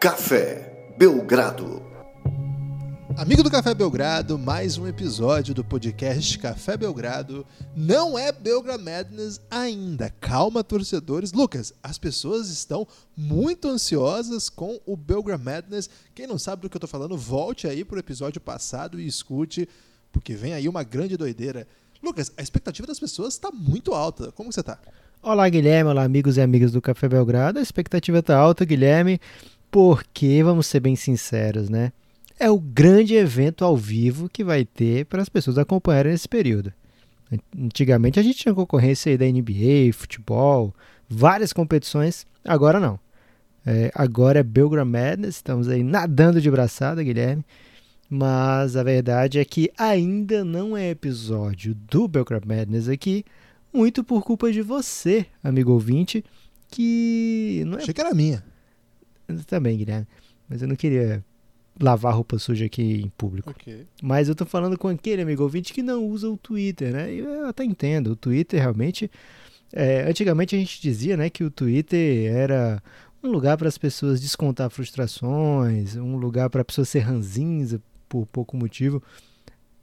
Café Belgrado. Amigo do Café Belgrado, mais um episódio do podcast Café Belgrado. Não é Belgrado Madness ainda. Calma, torcedores. Lucas, as pessoas estão muito ansiosas com o Belgrado Madness. Quem não sabe do que eu tô falando, volte aí pro episódio passado e escute, porque vem aí uma grande doideira. Lucas, a expectativa das pessoas está muito alta. Como você tá? Olá, Guilherme. Olá, amigos e amigas do Café Belgrado. A expectativa tá alta, Guilherme, porque, vamos ser bem sinceros, né? É o grande evento ao vivo que vai ter para as pessoas acompanharem nesse período. Antigamente a gente tinha concorrência aí da NBA, futebol, várias competições. Agora não. É, agora é Belgram Madness, estamos aí nadando de braçada, Guilherme. Mas a verdade é que ainda não é episódio do Belgram Madness aqui, muito por culpa de você, amigo ouvinte, que não é. Achei que era minha. Também, Guilherme. Mas eu não queria lavar roupa suja aqui em público. Ok. Mas eu tô falando com aquele amigo ouvinte que não usa o Twitter, né? Eu até entendo. O Twitter realmente. é, antigamente a gente dizia né, que o Twitter era um lugar para as pessoas descontar frustrações, um lugar para a pessoa ser ranzinza por pouco motivo.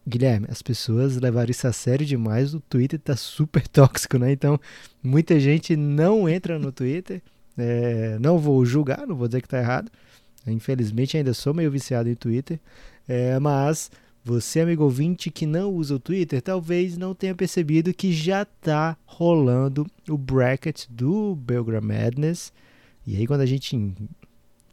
Guilherme, as pessoas levaram isso a sério demais. O Twitter tá super tóxico, né? Então, muita gente não entra no Twitter. É, não vou julgar, não vou dizer que tá errado. Infelizmente, ainda sou meio viciado em Twitter. É, mas você, amigo ouvinte, que não usa o Twitter, talvez não tenha percebido que já tá rolando o bracket do Belgram Madness. E aí, quando a gente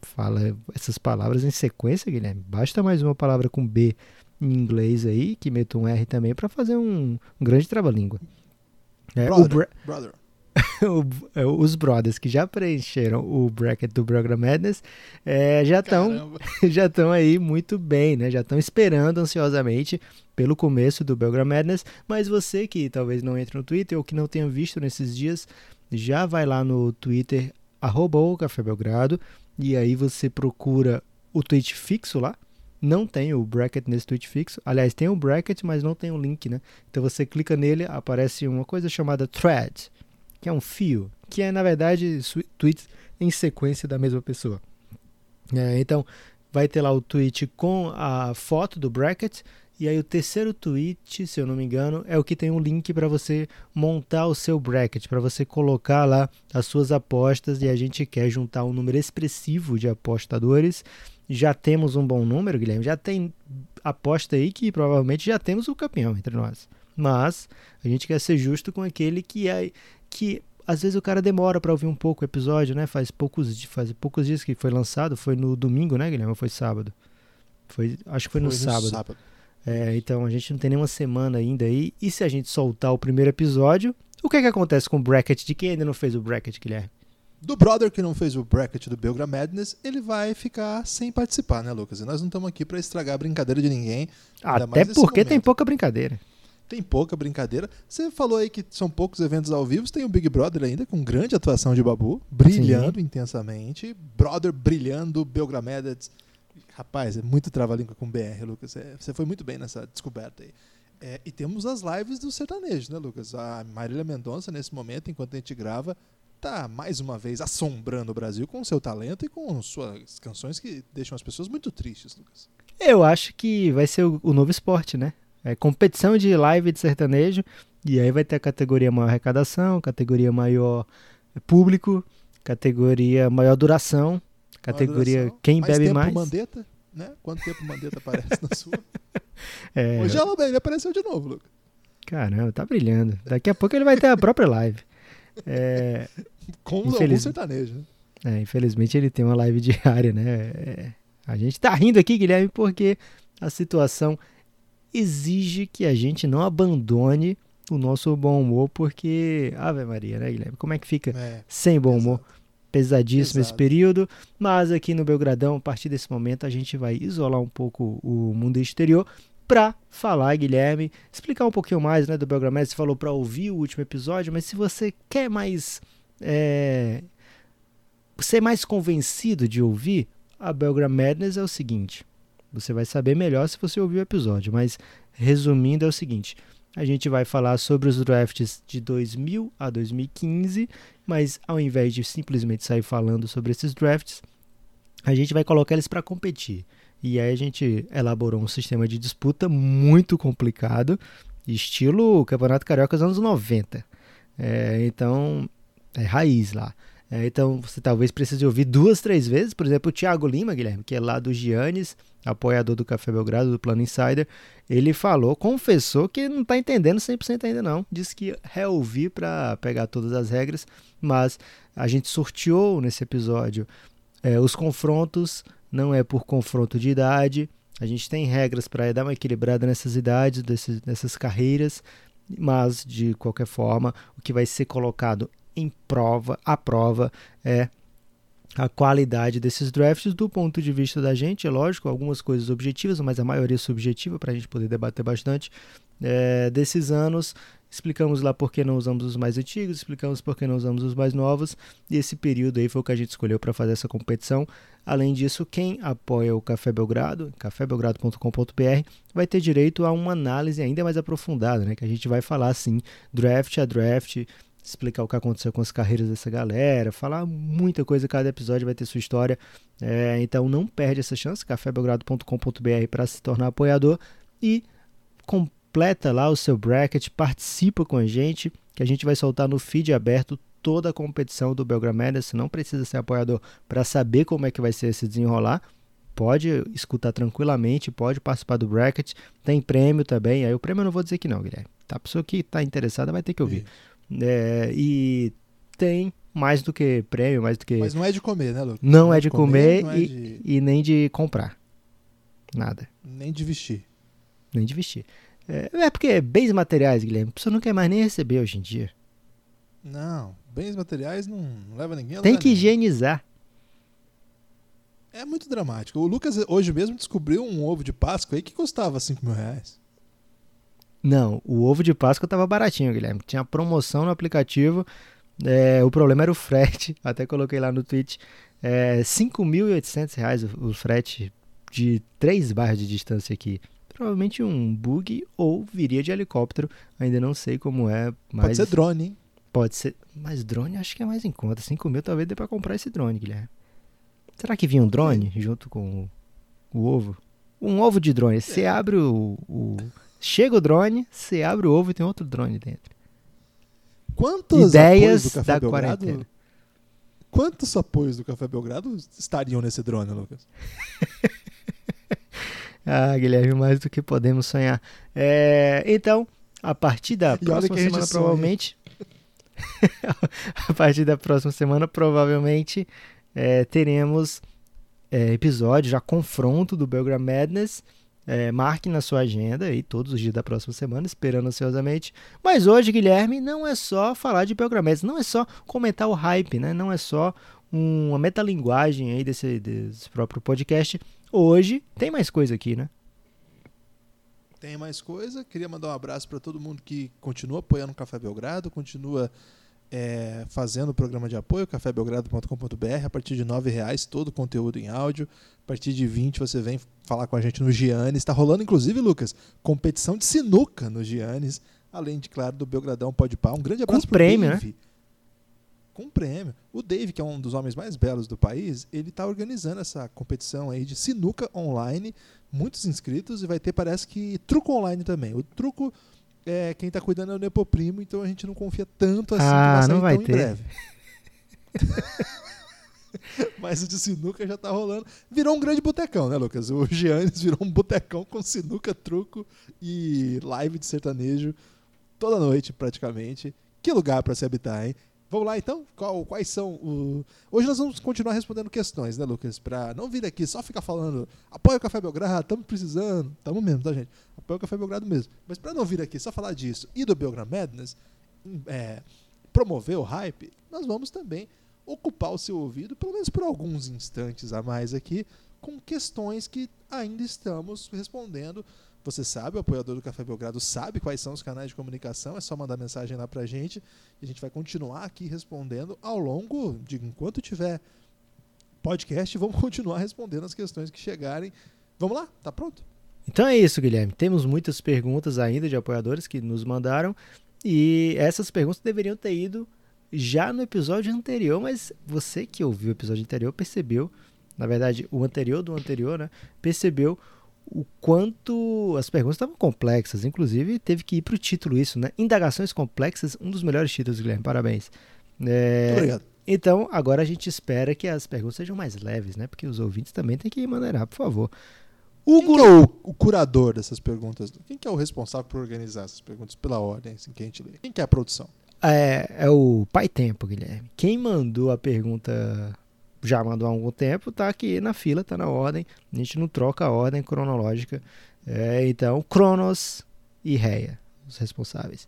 fala essas palavras em sequência, Guilherme, basta mais uma palavra com B em inglês aí, que meta um R também, para fazer um, um grande trava-língua. É, Brother, brother. é, os brothers que já preencheram o bracket do Program Madness é, já estão já estão aí muito bem, né? Já estão esperando ansiosamente pelo começo do Belgram Madness, mas você que talvez não entre no Twitter ou que não tenha visto nesses dias, já vai lá no Twitter arroba o Café Belgrado e aí você procura o tweet fixo lá. Não tem o bracket nesse tweet fixo. Aliás, tem o bracket, mas não tem o link, né? Então você clica nele, aparece uma coisa chamada thread, que é um fio, que é na verdade tweets em sequência da mesma pessoa. É, então vai ter lá o tweet com a foto do bracket e aí o terceiro tweet, se eu não me engano, é o que tem um link para você montar o seu bracket, para você colocar lá as suas apostas e a gente quer juntar um número expressivo de apostadores. Já temos um bom número, Guilherme, já tem aposta aí que provavelmente já temos o campeão entre nós. Mas a gente quer ser justo com aquele que é que às vezes o cara demora para ouvir um pouco o episódio, né? Faz poucos, faz poucos dias que foi lançado, foi no domingo, né, Guilherme? Ou foi sábado? Foi, acho que foi, no, sábado. É, então a gente não tem nenhuma semana ainda aí. E se a gente soltar o primeiro episódio, o que é que acontece com o bracket de quem ainda não fez o bracket, Guilherme? Do brother que não fez o bracket do Belgram Madness, ele vai ficar sem participar, né, Lucas? E nós não estamos aqui para estragar a brincadeira de ninguém. Até porque tem pouca brincadeira. Tem pouca brincadeira. Você falou aí que são poucos eventos ao vivo. Tem o Big Brother ainda, com grande atuação de Babu, brilhando intensamente. Brother brilhando, Belgram Madness. Rapaz, é muito trava-língua com BR, Lucas. É, você foi muito bem nessa descoberta aí. É, e temos as lives do sertanejo, né, Lucas? A Marília Mendonça, nesse momento, enquanto a gente grava, tá mais uma vez assombrando o Brasil com seu talento e com suas canções que deixam as pessoas muito tristes, Lucas. Eu acho que vai ser o, o novo esporte, né? É competição de live de sertanejo. E aí vai ter a categoria maior arrecadação, categoria maior público, categoria maior duração, categoria duração. quem mais bebe tempo mais. Mandetta, né? Quanto tempo Mandetta aparece na sua? É, Hoje ela, ele apareceu de novo, Lucas. Caramba, tá brilhando. Daqui a pouco ele vai ter a própria live. É, Com algum Infeliz- sertanejo, né? é, infelizmente ele tem uma live diária, né? É, a gente tá rindo aqui, Guilherme, porque a situação exige que a gente não abandone o nosso bom humor, porque, Ave Maria, né, Guilherme? Como é que fica É, sem bom humor? exato. Pesadíssimo esse Exato. período, mas aqui no Belgradão, a partir desse momento, a gente vai isolar um pouco o mundo exterior para falar, Guilherme, explicar um pouquinho mais né, do Belgram Madness. Você falou para ouvir o último episódio, mas se você quer mais. É, ser mais convencido de ouvir, a Belgram Madness é o seguinte: você vai saber melhor se você ouvir o episódio, mas resumindo, é o seguinte. A gente vai falar sobre os drafts de 2000 a 2015, mas ao invés de simplesmente sair falando sobre esses drafts, a gente vai colocar eles para competir. E aí a gente elaborou um sistema de disputa muito complicado, estilo Campeonato Carioca dos anos 90. É, então, é raiz lá. É, então, você talvez precise ouvir duas, três vezes. Por exemplo, o Thiago Lima, Guilherme, que é lá do Giannis, apoiador do Café Belgrado, do Plano Insider, ele falou, confessou que não está entendendo 100% ainda não. Disse que reouvir para pegar todas as regras, mas a gente sorteou nesse episódio é, os confrontos, não é por confronto de idade. A gente tem regras para dar uma equilibrada nessas idades, desses, nessas carreiras, mas de qualquer forma, o que vai ser colocado em prova, a prova é a qualidade desses drafts do ponto de vista da gente, é lógico, algumas coisas objetivas, mas a maioria subjetiva para a gente poder debater bastante é, desses anos. Explicamos lá por que não usamos os mais antigos, explicamos por que não usamos os mais novos, e esse período aí foi o que a gente escolheu para fazer essa competição. Além disso, quem apoia o Café Belgrado, cafébelgrado.com.br, vai ter direito a uma análise ainda mais aprofundada, né? Que a gente vai falar assim, draft a draft, explicar o que aconteceu com as carreiras dessa galera, falar muita coisa, cada episódio vai ter sua história. É, então não perde essa chance, cafébelgrado.com.br para se tornar apoiador e completa lá o seu bracket, participa com a gente, que a gente vai soltar no feed aberto toda a competição do Belgrameda. Você não precisa ser apoiador para saber como é que vai ser esse desenrolar. Pode escutar tranquilamente, pode participar do bracket. Tem prêmio também. Aí o prêmio eu não vou dizer que não, Guilherme. Tá? A pessoa que está interessada vai ter que ouvir. É, e tem mais do que prêmio, mais do que. Mas não é de comer, né, Lucas? Não, não é de comer, comer é e, de... e nem de comprar. Nada. Nem de vestir. Nem de vestir. É, é porque bens materiais, Guilherme, a pessoa não quer mais nem receber hoje em dia. Não, bens materiais não, não leva ninguém a Tem que higienizar. É muito dramático. O Lucas hoje mesmo descobriu um ovo de Páscoa aí que custava 5 mil reais. Não, o ovo de Páscoa estava baratinho, Guilherme. Tinha promoção no aplicativo. É, o problema era o frete. Até coloquei lá no tweet. É, 5.800 reais o, o frete de três barras de distância aqui provavelmente um bug ou viria de helicóptero. Ainda não sei como é. Mas pode ser drone, hein? Pode ser. Mas drone acho que é mais em conta. 5 mil talvez dê pra comprar esse drone, Guilherme. Será que vinha um drone é. junto com o, o, ovo? Um ovo de drone. Você é. abre o, o. Chega o drone, você abre o ovo e tem outro drone dentro. Quantos ideias da Belgrado, quarentena? Quantos apoios do Café Belgrado estariam nesse drone, Lucas? Ah, Guilherme, mais do que podemos sonhar. É, então, a partir da próxima semana, provavelmente. a partir da próxima semana, provavelmente, é, teremos é, episódio, já confronto do Belgram Madness. É, marque na sua agenda aí todos os dias da próxima semana, esperando ansiosamente. Mas hoje, Guilherme, não é só falar de Belgram Madness, não é só comentar o hype, né? não é só uma metalinguagem aí desse, desse próprio podcast. Hoje tem mais coisa aqui, né? Tem mais coisa. Queria mandar um abraço para todo mundo que continua apoiando o Café Belgrado, continua é, fazendo o programa de apoio, cafébelgrado.com.br. A partir de R$ reais todo o conteúdo em áudio. A partir de 20 você vem falar com a gente no Giannis. Está rolando, inclusive, Lucas, competição de sinuca no Giannis. Além de, claro, do Belgradão Pode Pá. Um grande abraço para o prêmio, Dave. Né? com prêmio. O Dave, que é um dos homens mais belos do país, ele está organizando essa competição aí de sinuca online, muitos inscritos e vai ter, parece que, truco online também. O truco, é, quem está cuidando é o Nepoprimo, então a gente não confia tanto assim ah, que não vai ter. em breve. Mas o de sinuca já está rolando. Virou um grande botecão, né, Lucas? O Giannis virou um botecão com sinuca, truco e live de sertanejo toda noite, praticamente. Que lugar para se habitar, hein? Vamos lá então? Qual, quais são o... Hoje nós vamos continuar respondendo questões, né, Lucas? Pra não vir aqui só ficar falando apoia o Café Belgrado, estamos precisando. Estamos mesmo, tá, gente? Apoia o Café Belgrado mesmo. Mas para não vir aqui só falar disso e do Belgram Madness, é, promover o hype, nós vamos também ocupar o seu ouvido, pelo menos por alguns instantes a mais aqui, com questões que ainda estamos respondendo você sabe, o apoiador do Café Belgrado sabe quais são os canais de comunicação, é só mandar mensagem lá pra gente e a gente vai continuar aqui respondendo ao longo de enquanto tiver podcast, vamos continuar respondendo as questões que chegarem. Vamos lá? Tá pronto? Então é isso, Guilherme. Temos muitas perguntas ainda de apoiadores que nos mandaram e essas perguntas deveriam ter ido já no episódio anterior, mas você que ouviu o episódio anterior percebeu na verdade, o anterior do anterior, né, percebeu o quanto as perguntas estavam complexas. Inclusive, teve que ir para o título isso, né? Indagações complexas, um dos melhores títulos, Guilherme. Parabéns. É, obrigado. Então, agora a gente espera que as perguntas sejam mais leves, né? Porque os ouvintes também têm que maneirar, por favor. Quem que é o, o curador dessas perguntas? Quem que é o responsável por organizar essas perguntas pela ordem assim, que a gente lê? Quem que é a produção? É, é o Pai Tempo, Guilherme. Quem mandou a pergunta já mandou há algum tempo, tá aqui na fila, tá na ordem. A gente não troca a ordem cronológica. É, então, Cronos e Reia, os responsáveis.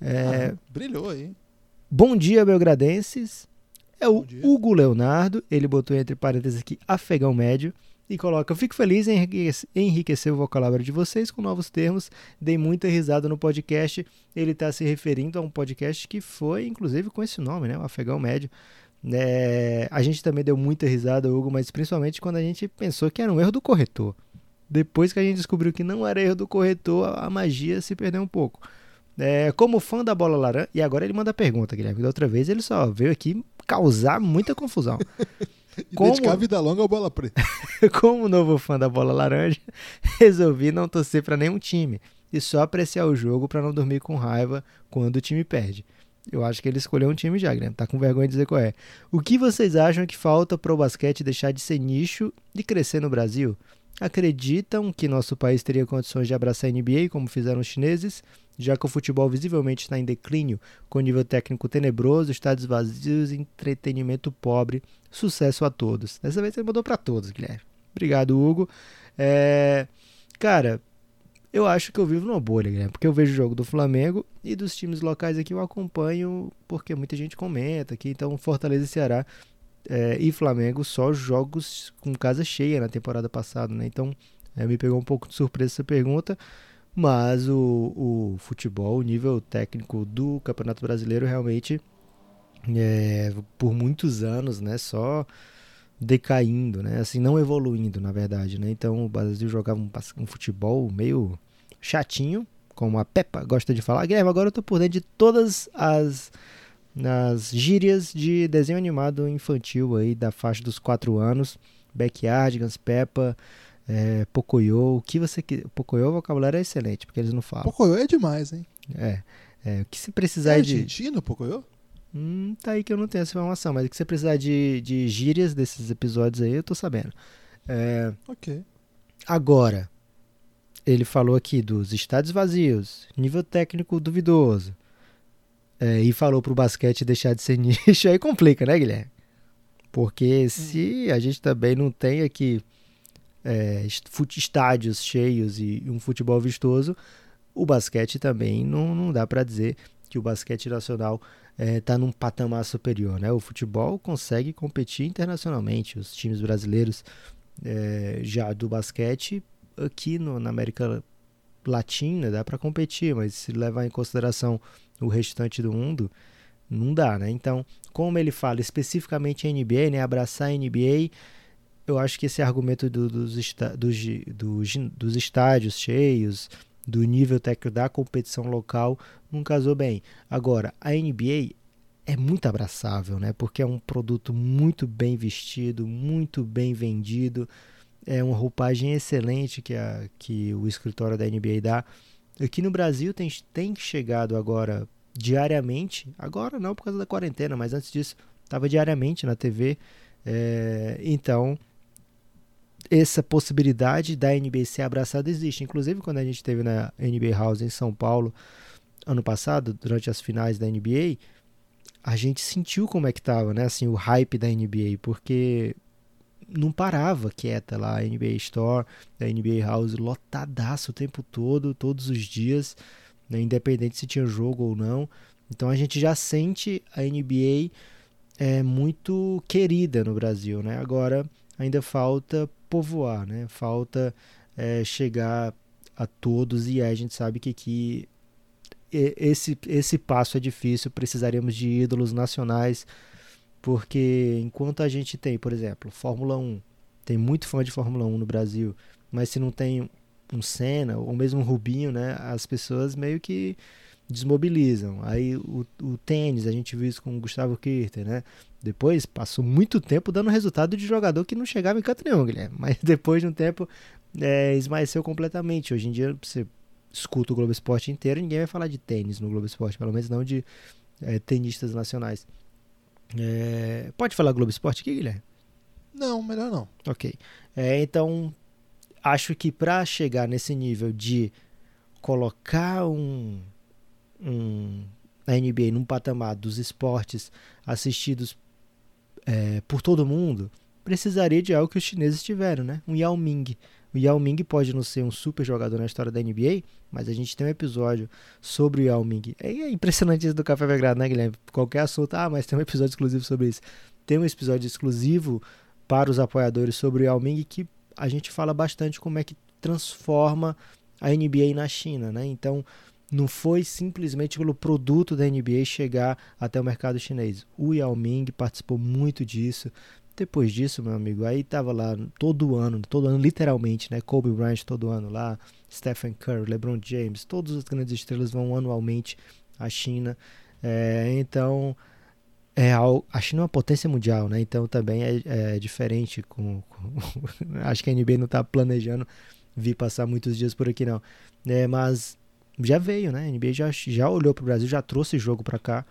É, Ah, brilhou aí. Bom dia, belgradenses. É o. Hugo Leonardo. Ele botou entre parênteses aqui afegão médio e coloca: Fico feliz em enriquecer, enriquecer o vocabulário de vocês com novos termos. Dei muita risada no podcast. Ele está se referindo a um podcast que foi, inclusive, com esse nome, né? O afegão médio. É, a gente também deu muita risada, Hugo, mas principalmente quando a gente pensou que era um erro do corretor. Depois que a gente descobriu que não era erro do corretor, a magia se perdeu um pouco. É, como fã da bola laranja. E agora ele manda a pergunta, Guilherme. Da outra vez ele só veio aqui causar muita confusão. E Como? dedicar a vida longa ao bola preta. como novo fã da bola laranja, resolvi não torcer para nenhum time e só apreciar o jogo para não dormir com raiva quando o time perde. Eu acho que ele escolheu um time já, Guilherme. Tá com vergonha de dizer qual é. O que vocês acham que falta para o basquete deixar de ser nicho e crescer no Brasil? Acreditam que nosso país teria condições de abraçar a NBA como fizeram os chineses, já que o futebol visivelmente está em declínio, com nível técnico tenebroso, estádios vazios entretenimento pobre? Sucesso a todos. Dessa vez você mandou para todos, Guilherme. Obrigado, Hugo. É, Cara, eu acho que eu vivo numa bolha, Guilherme, porque eu vejo o jogo do Flamengo e dos times locais aqui eu acompanho porque muita gente comenta aqui. Então, Fortaleza e Ceará é, e Flamengo só jogos com casa cheia na temporada passada, né? Então, é, me pegou um pouco de surpresa essa pergunta. Mas o, o futebol, o nível técnico do Campeonato Brasileiro realmente é, por muitos anos, né, só decaindo, né, assim, não evoluindo, na verdade, né, então o Brasil jogava um, um futebol meio chatinho, como a Peppa gosta de falar, Guilherme, agora eu tô por dentro de todas as nas gírias de desenho animado infantil aí da faixa dos 4 anos, Backyardigans, Peppa, é, Pocoyo, o que você quiser, Pocoyo o vocabulário é excelente, porque eles não falam, Pocoyo é demais, hein? é, é, o que se É precisar de... argentino, Pocoyo? Hum, tá aí que eu não tenho essa informação, mas o que você precisar de, de gírias desses episódios aí, eu tô sabendo. É, Ok. agora, ele falou aqui dos estádios vazios, nível técnico duvidoso, é, e falou pro basquete deixar de ser nicho, aí complica, né, Guilherme? Porque se a gente também não tem aqui é, estádios cheios e um futebol vistoso, o basquete também não, não dá para dizer que o basquete nacional está num patamar superior. Né? O futebol consegue competir internacionalmente. Os times brasileiros é, já do basquete aqui no- na América Latina dá para competir, mas se levar em consideração o restante do mundo, não dá, né? Então, como ele fala especificamente a NBA, né, abraçar a NBA, eu acho que esse argumento do- dos, dos gi- do gin- dos estádios cheios, do nível técnico da competição local, não casou bem. Agora, a NBA é muito abraçável, né? Porque é um produto muito bem vestido, muito bem vendido, é uma roupagem excelente que, a, que o escritório da NBA dá. Aqui no Brasil tem, tem chegado agora diariamente, agora não por causa da quarentena, mas antes disso estava diariamente na TV. É, então, essa possibilidade da NBA ser abraçada existe. Inclusive, quando a gente teve na NBA House em São Paulo ano passado, durante as finais da NBA, a gente sentiu como é que tava, né? Assim, o hype da NBA, porque não parava quieta lá a NBA Store, a NBA House lotadaço o tempo todo, todos os dias, né? independente se tinha jogo ou não. Então a gente já sente a NBA é muito querida no Brasil, né? Agora ainda falta povoar, né? Falta é, chegar a todos e a gente sabe que aqui e- esse, esse passo é difícil, precisaríamos de ídolos nacionais, porque enquanto a gente tem, por exemplo, Fórmula 1, tem muito fã de Fórmula 1 no Brasil, mas se não tem um Senna ou mesmo um Rubinho, né, as pessoas meio que desmobilizam. Aí o, o tênis, a gente viu isso com o Gustavo Kirter, né? Depois passou muito tempo dando resultado de jogador que não chegava em canto nenhum, Guilherme. Mas depois de um tempo é, esmaeceu completamente. Hoje em dia você escuta o Globo Esporte inteiro, ninguém vai falar de tênis no Globo Esporte, pelo menos não de é, tenistas nacionais. É, pode falar Globo Esporte aqui, Guilherme? Não, melhor não. Ok. É, então, acho que para chegar nesse nível de colocar um, um, a NBA num patamar dos esportes assistidos é, por todo mundo, precisaria de algo que os chineses tiveram, né? Um Yao Ming. O Yao Ming pode não ser um super jogador na história da NBA, mas a gente tem um episódio sobre o Yao Ming. É impressionante isso do Café Belgrado, né, Guilherme? Qualquer assunto, ah, mas tem um episódio exclusivo sobre isso. Tem um episódio exclusivo para os apoiadores sobre o Yao Ming que a gente fala bastante como é que transforma a NBA na China, né? Então, não foi simplesmente pelo produto da NBA chegar até o mercado chinês. O Yao Ming participou muito disso. Depois disso, meu amigo, aí tava lá todo ano, todo ano literalmente, né? Kobe Bryant todo ano lá, Stephen Curry, LeBron James, todas as grandes estrelas vão anualmente à China. É, então, é, a China é uma potência mundial, né? Então também é, é diferente. Com, com acho que a NBA não está planejando vir passar muitos dias por aqui, não. É, mas já veio, né? A NBA já, já olhou para o Brasil, já trouxe jogo para cá.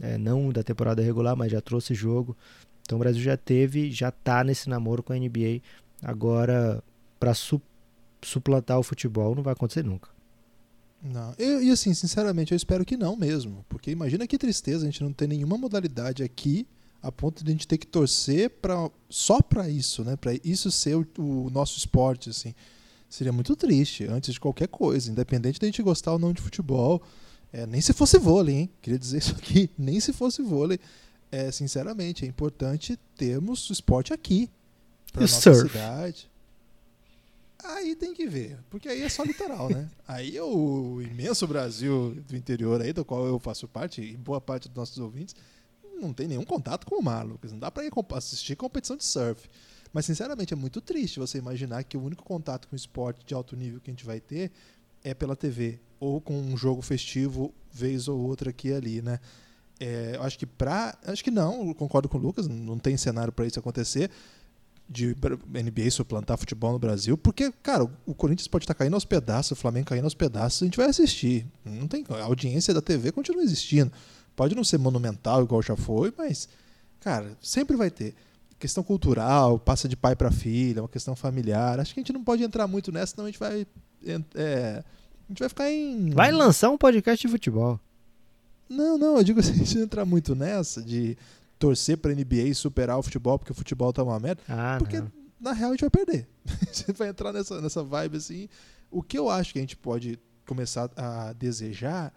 É, não da temporada regular, mas já trouxe jogo. Então o Brasil já teve, já tá nesse namoro com a NBA. Agora, para su suplantar o futebol, não vai acontecer nunca. Não. E, e, assim, sinceramente, eu espero que não mesmo. Porque imagina que tristeza a gente não ter nenhuma modalidade aqui a ponto de a gente ter que torcer pra, só para isso, né? Para isso ser o, o, nosso esporte, assim. Seria muito triste, antes de qualquer coisa, independente de a gente gostar ou não de futebol. É, nem se fosse vôlei, hein? Queria dizer isso aqui. Nem se fosse vôlei é, sinceramente, é importante termos o esporte aqui. Pra e nossa surf? cidade. Aí tem que ver, porque aí é só litoral, né? Aí é o imenso Brasil do interior aí, do qual eu faço parte, e boa parte dos nossos ouvintes, não tem nenhum contato com o mar, Lucas. Não dá para ir assistir competição de surf. Mas, sinceramente, é muito triste você imaginar que o único contato com esporte de alto nível que a gente vai ter é pela TV, ou com um jogo festivo, vez ou outra aqui e ali, né? É, acho que pra. Acho que não, concordo com o Lucas, não tem cenário para isso acontecer. De NBA suplantar futebol no Brasil, porque, cara, o Corinthians pode estar tá caindo aos pedaços, o Flamengo caindo aos pedaços, a gente vai assistir. Não tem, a audiência da TV continua existindo. Pode não ser monumental igual já foi, mas, cara, sempre vai ter. Questão cultural, passa de pai para filha, uma questão familiar. Acho que a gente não pode entrar muito nessa, senão a gente vai. É, a gente vai ficar em. Vai lançar um podcast de futebol. Não, não, eu digo assim, a gente entrar muito nessa de torcer pra NBA e superar o futebol porque o futebol tá uma merda. Ah, porque não. na real a gente vai perder. gente vai entrar nessa, nessa vibe assim. O que eu acho que a gente pode começar a desejar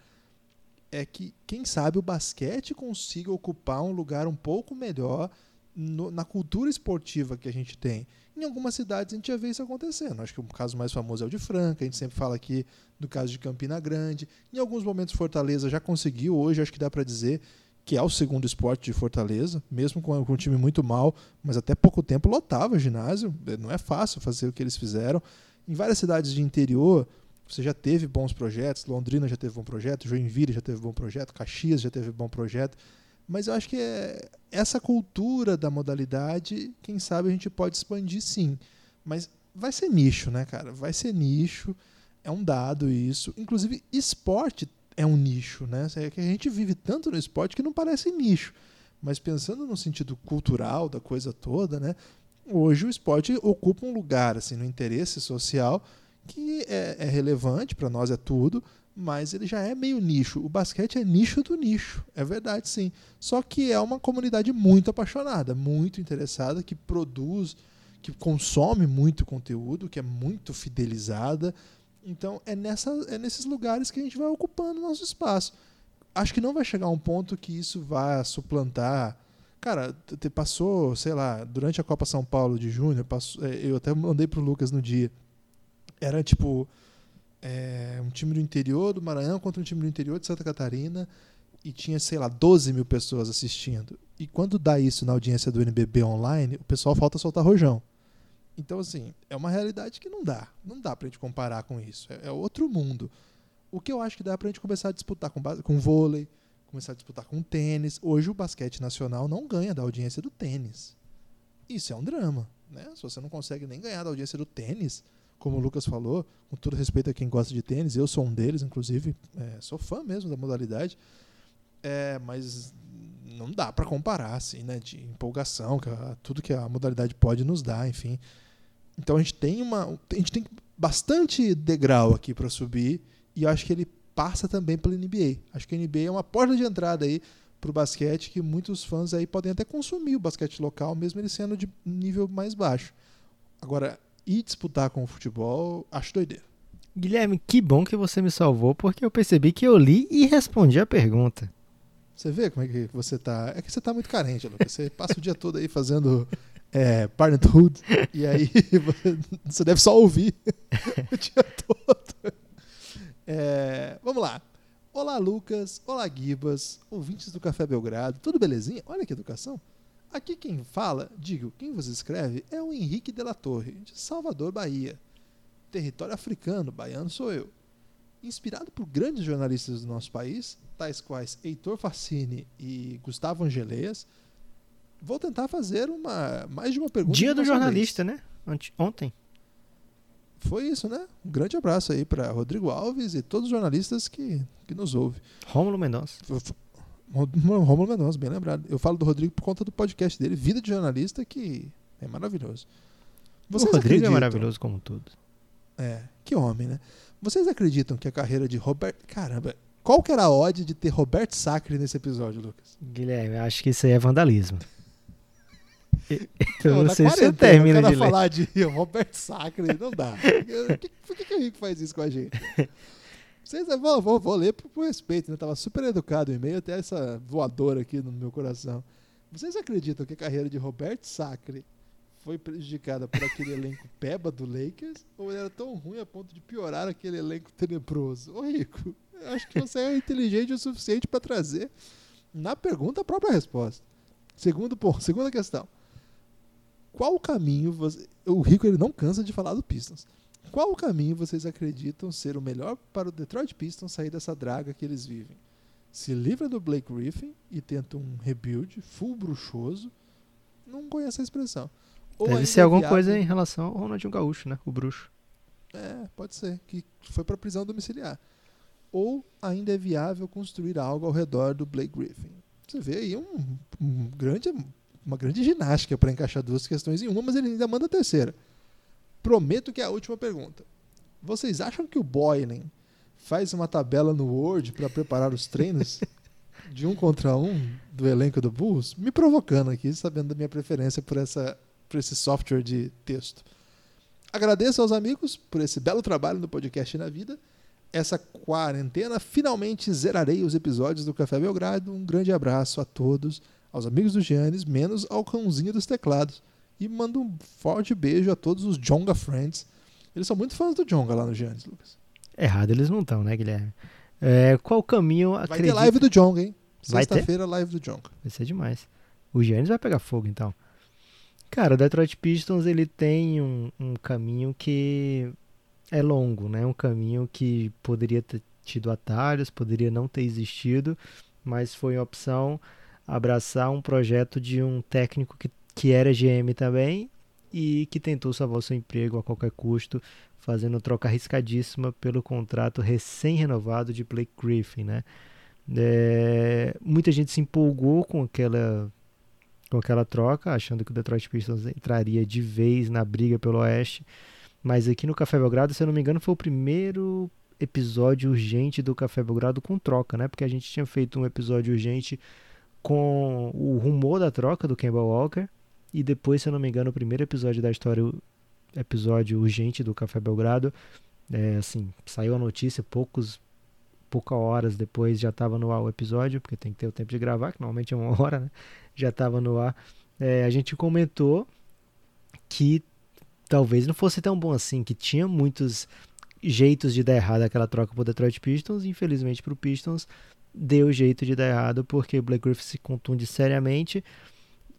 é que, quem sabe, o basquete consiga ocupar um lugar um pouco melhor no, na cultura esportiva que a gente tem. Em algumas cidades a gente já vê isso acontecendo. Acho que o caso mais famoso é o de Franca, a gente sempre fala aqui do caso de Campina Grande. Em alguns momentos Fortaleza já conseguiu, hoje acho que dá para dizer que é o segundo esporte de Fortaleza, mesmo com, um time muito mal, mas até pouco tempo lotava ginásio. Não é fácil fazer o que eles fizeram. Em várias cidades de interior, você já teve bons projetos, Londrina já teve bom projeto, Joinville já teve bom projeto, Caxias já teve bom projeto. Mas eu acho que é essa cultura da modalidade, quem sabe a gente pode expandir sim. Mas vai ser nicho, né, cara? Vai ser nicho. É um dado isso. Inclusive, esporte é um nicho, né? É que a gente vive tanto no esporte que não parece nicho. Mas pensando no sentido cultural da coisa toda, né? Hoje o esporte ocupa um lugar assim no interesse social que é, é relevante para nós é tudo, mas ele já é meio nicho. O basquete é nicho do nicho, é verdade sim. Só que é uma comunidade muito apaixonada, muito interessada, que produz, que consome muito conteúdo, que é muito fidelizada. Então é, nessa, é nesses lugares que a gente vai ocupando nosso espaço. Acho que não vai chegar um ponto que isso vá suplantar. Cara, te passou, sei lá, durante a Copa São Paulo de Júnior, é, eu até mandei pro Lucas no dia. Era tipo é, um time do interior do Maranhão contra um time do interior de Santa Catarina e tinha, sei lá, 12 mil pessoas assistindo. E quando dá isso na audiência do NBB online, o pessoal falta soltar rojão. Então, assim, é uma realidade que não dá. Não dá pra gente comparar com isso. É, é outro mundo. O que eu acho que dá pra gente começar a disputar com, com vôlei, começar a disputar com tênis. Hoje o basquete nacional não ganha da audiência do tênis. Isso é um drama, né? Se você não consegue nem ganhar da audiência do tênis, como o Lucas falou, com todo respeito a quem gosta de tênis, eu sou um deles, inclusive, é, sou fã mesmo da modalidade, é, mas não dá para comparar, assim, né? De empolgação, que a, tudo que a modalidade pode nos dar, enfim. Então a gente tem uma, a gente tem bastante degrau aqui para subir e eu acho que ele passa também pela NBA. Acho que a NBA é uma porta de entrada aí para o basquete que muitos fãs aí podem até consumir o basquete local, mesmo ele sendo de nível mais baixo. Agora, ir disputar com o futebol, acho doideira. Guilherme, que bom que você me salvou, porque eu percebi que eu li e respondi a pergunta. Você vê como é que você tá. É que você tá muito carente, Lucas. Você passa o dia todo aí fazendo é, Parenthood, e aí você deve só ouvir o dia todo. É, vamos lá. Olá, Lucas. Olá, Gibas. Ouvintes do Café Belgrado. Tudo belezinha? Olha que educação. Aqui quem fala, digo, quem você escreve, é o Henrique de la Torre, de Salvador, Bahia. Território africano, baiano sou eu. Inspirado por grandes jornalistas do nosso país, tais quais Heitor Facini e Gustavo Angeleias, vou tentar fazer uma mais de uma pergunta. Dia do jornalista, vez. né? Ontem. Foi isso, né? Um grande abraço aí para Rodrigo Alves e todos os jornalistas que, que nos ouvem. Rômulo Mendonça. Rômulo Mendonça, bem lembrado. Eu falo do Rodrigo por conta do podcast dele, Vida de Jornalista, que é maravilhoso. Vocês o Rodrigo é maravilhoso como tudo. É, que homem, né? Vocês acreditam que a carreira de Roberto. Caramba, qual que era a odd de ter Roberto Sacre nesse episódio, Lucas? Guilherme, acho que isso aí é vandalismo. Eu não, não sei se você termina de falar ler. de Roberto Sacre, não dá. Por que, que o Rico faz isso com a gente? Vocês, vou, vou, vou ler por, por respeito, né? Tava super educado o e-mail, até essa voadora aqui no meu coração. Vocês acreditam que a carreira de Roberto Sacre foi prejudicada por aquele elenco peba do Lakers? Ou era tão ruim a ponto de piorar aquele elenco tenebroso? Ô Rico, acho que você é inteligente o suficiente para trazer na pergunta a própria resposta. Segundo ponto, segunda questão. Qual o caminho você... o Rico ele não cansa de falar do Pistons. Qual o caminho vocês acreditam ser o melhor para o Detroit Pistons sair dessa draga que eles vivem? Se livra do Blake Griffin e tenta um rebuild full bruxoso? Não conheço a expressão. Ou Deve ser alguma coisa em relação ao Ronaldinho Gaúcho, né? O bruxo. É, pode ser. Que foi para prisão domiciliar. Ou ainda é viável construir algo ao redor do Blake Griffin. Você vê aí um, um grande, uma grande ginástica para encaixar duas questões em uma, mas ele ainda manda a terceira. Prometo que é a última pergunta. Vocês acham que o Boylan faz uma tabela no Word para preparar os treinos de um contra um do elenco do Bulls? Me provocando aqui, sabendo da minha preferência por, essa, por esse software de texto. Agradeço aos amigos por esse belo trabalho no podcast na vida. Essa quarentena, finalmente zerarei os episódios do Café Belgrado. Um grande abraço a todos, aos amigos do Giannis, menos ao cãozinho dos teclados. E mando um forte beijo a todos os Jonga Friends. Eles são muito fãs do Jonga lá no Giannis, Lucas. Errado eles não estão, né, Guilherme? É, qual caminho Vai acredita... ter live do Jonga, hein? Sexta-feira, live do Jonga. Vai ser demais. O Giannis vai pegar fogo, então. Cara, o Detroit Pistons, ele tem um, um caminho que é longo, né? Um caminho que poderia ter tido atalhos, poderia não ter existido, mas foi a opção abraçar um projeto de um técnico que que era GM também e que tentou salvar o seu emprego a qualquer custo, fazendo troca arriscadíssima pelo contrato recém-renovado de Blake Griffin, né? É, muita gente se empolgou com aquela com aquela troca, achando que o Detroit Pistons entraria de vez na briga pelo Oeste. Mas aqui no Café Belgrado, se eu não me engano, foi o primeiro episódio urgente do Café Belgrado com troca, né? Porque a gente tinha feito um episódio urgente com o rumor da troca do Kemba Walker e depois, se eu não me engano, o primeiro episódio da história, episódio urgente do Café Belgrado, é, assim, saiu a notícia poucos poucas horas depois já estava no ar o episódio, porque tem que ter o tempo de gravar, que normalmente é uma hora, né? Já estava no ar. É, a gente comentou que talvez não fosse tão bom assim, que tinha muitos jeitos de dar errado aquela troca pro Detroit Pistons, infelizmente pro Pistons deu jeito de dar errado, porque o Blake Griffin se contunde seriamente,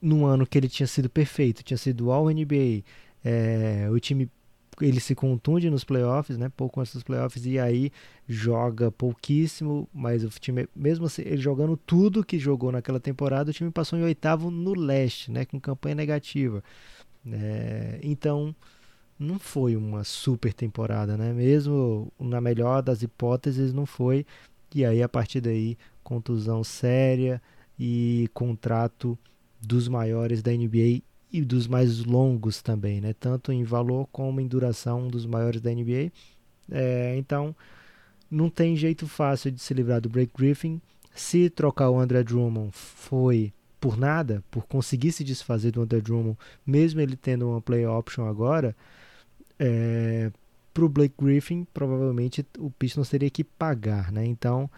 num ano que ele tinha sido perfeito, tinha sido All NBA, é, o time ele se contunde nos playoffs, né? Pouco antes dos playoffs, e aí joga pouquíssimo, mas o time, mesmo assim, ele jogando tudo que jogou naquela temporada, o time passou em oitavo no leste, né? Com campanha negativa. É, então, não foi uma super temporada, né? Mesmo na melhor das hipóteses, não foi. E aí, a partir daí, contusão séria e contrato dos maiores da NBA e dos mais longos também, né? Tanto em valor como em duração, um dos maiores da NBA. É, então, não tem jeito fácil de se livrar do Blake Griffin. Se trocar o André Drummond foi por nada, por conseguir se desfazer do André Drummond, mesmo ele tendo uma play option agora, é, para o Blake Griffin, provavelmente o Pistons teria que pagar, né? Então,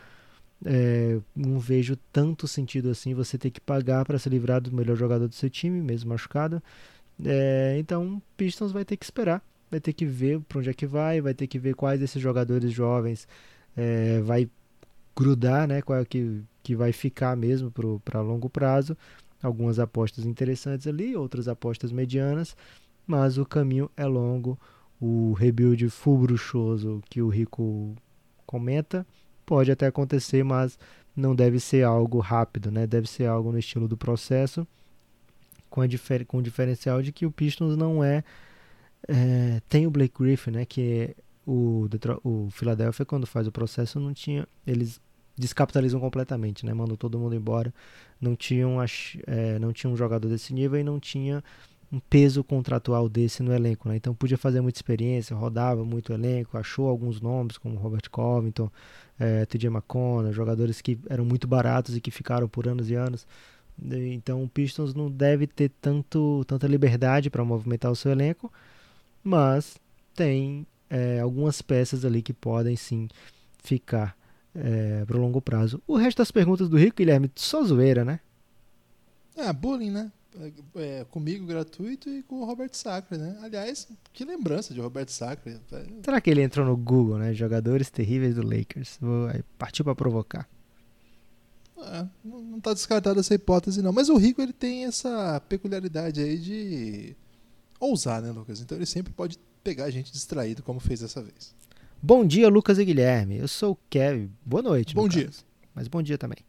é, não vejo tanto sentido assim você ter que pagar para se livrar do melhor jogador do seu time, mesmo machucado. É, então, Pistons vai ter que esperar, vai ter que ver para onde é que vai, vai ter que ver quais desses jogadores jovens é, vai grudar, né? Qual é que, que vai ficar mesmo para longo prazo. Algumas apostas interessantes ali, outras apostas medianas, mas o caminho é longo. O rebuild full bruxoso que o Rico comenta Pode até acontecer, mas não deve ser algo rápido, né? Deve ser algo no estilo do processo, com, difer com o diferencial de que o Pistons não é, é tem o Blake Griffin, né? Que o, o Philadelphia quando faz o processo não tinha, eles descapitalizam completamente, né? Mandam todo mundo embora, não tinham, é, não tinha um jogador desse nível e não tinha um peso contratual desse no elenco, né? Então podia fazer muita experiência, rodava muito o elenco, achou alguns nomes como Robert Covington, é, TJ McConnell, jogadores que eram muito baratos e que ficaram por anos e anos. Então o Pistons não deve ter tanto, tanta liberdade para movimentar o seu elenco, mas tem é, algumas peças ali que podem sim ficar é, para o longo prazo. O resto das perguntas do Rico, Guilherme, só zoeira, né? É, bullying, né? É, comigo gratuito e com o Robert Sacre, né? Aliás, que lembrança de Robert Sacre. Será que ele entrou no Google, né? Jogadores terríveis do Lakers. Vou, partiu para provocar. É, não está descartada essa hipótese não, mas o Rico ele tem essa peculiaridade aí de ousar, né, Lucas? Então ele sempre pode pegar a gente distraído como fez dessa vez. Bom dia, Lucas e Guilherme. Eu sou o Kevin. Boa noite. Bom dia. Caso. Mas bom dia também.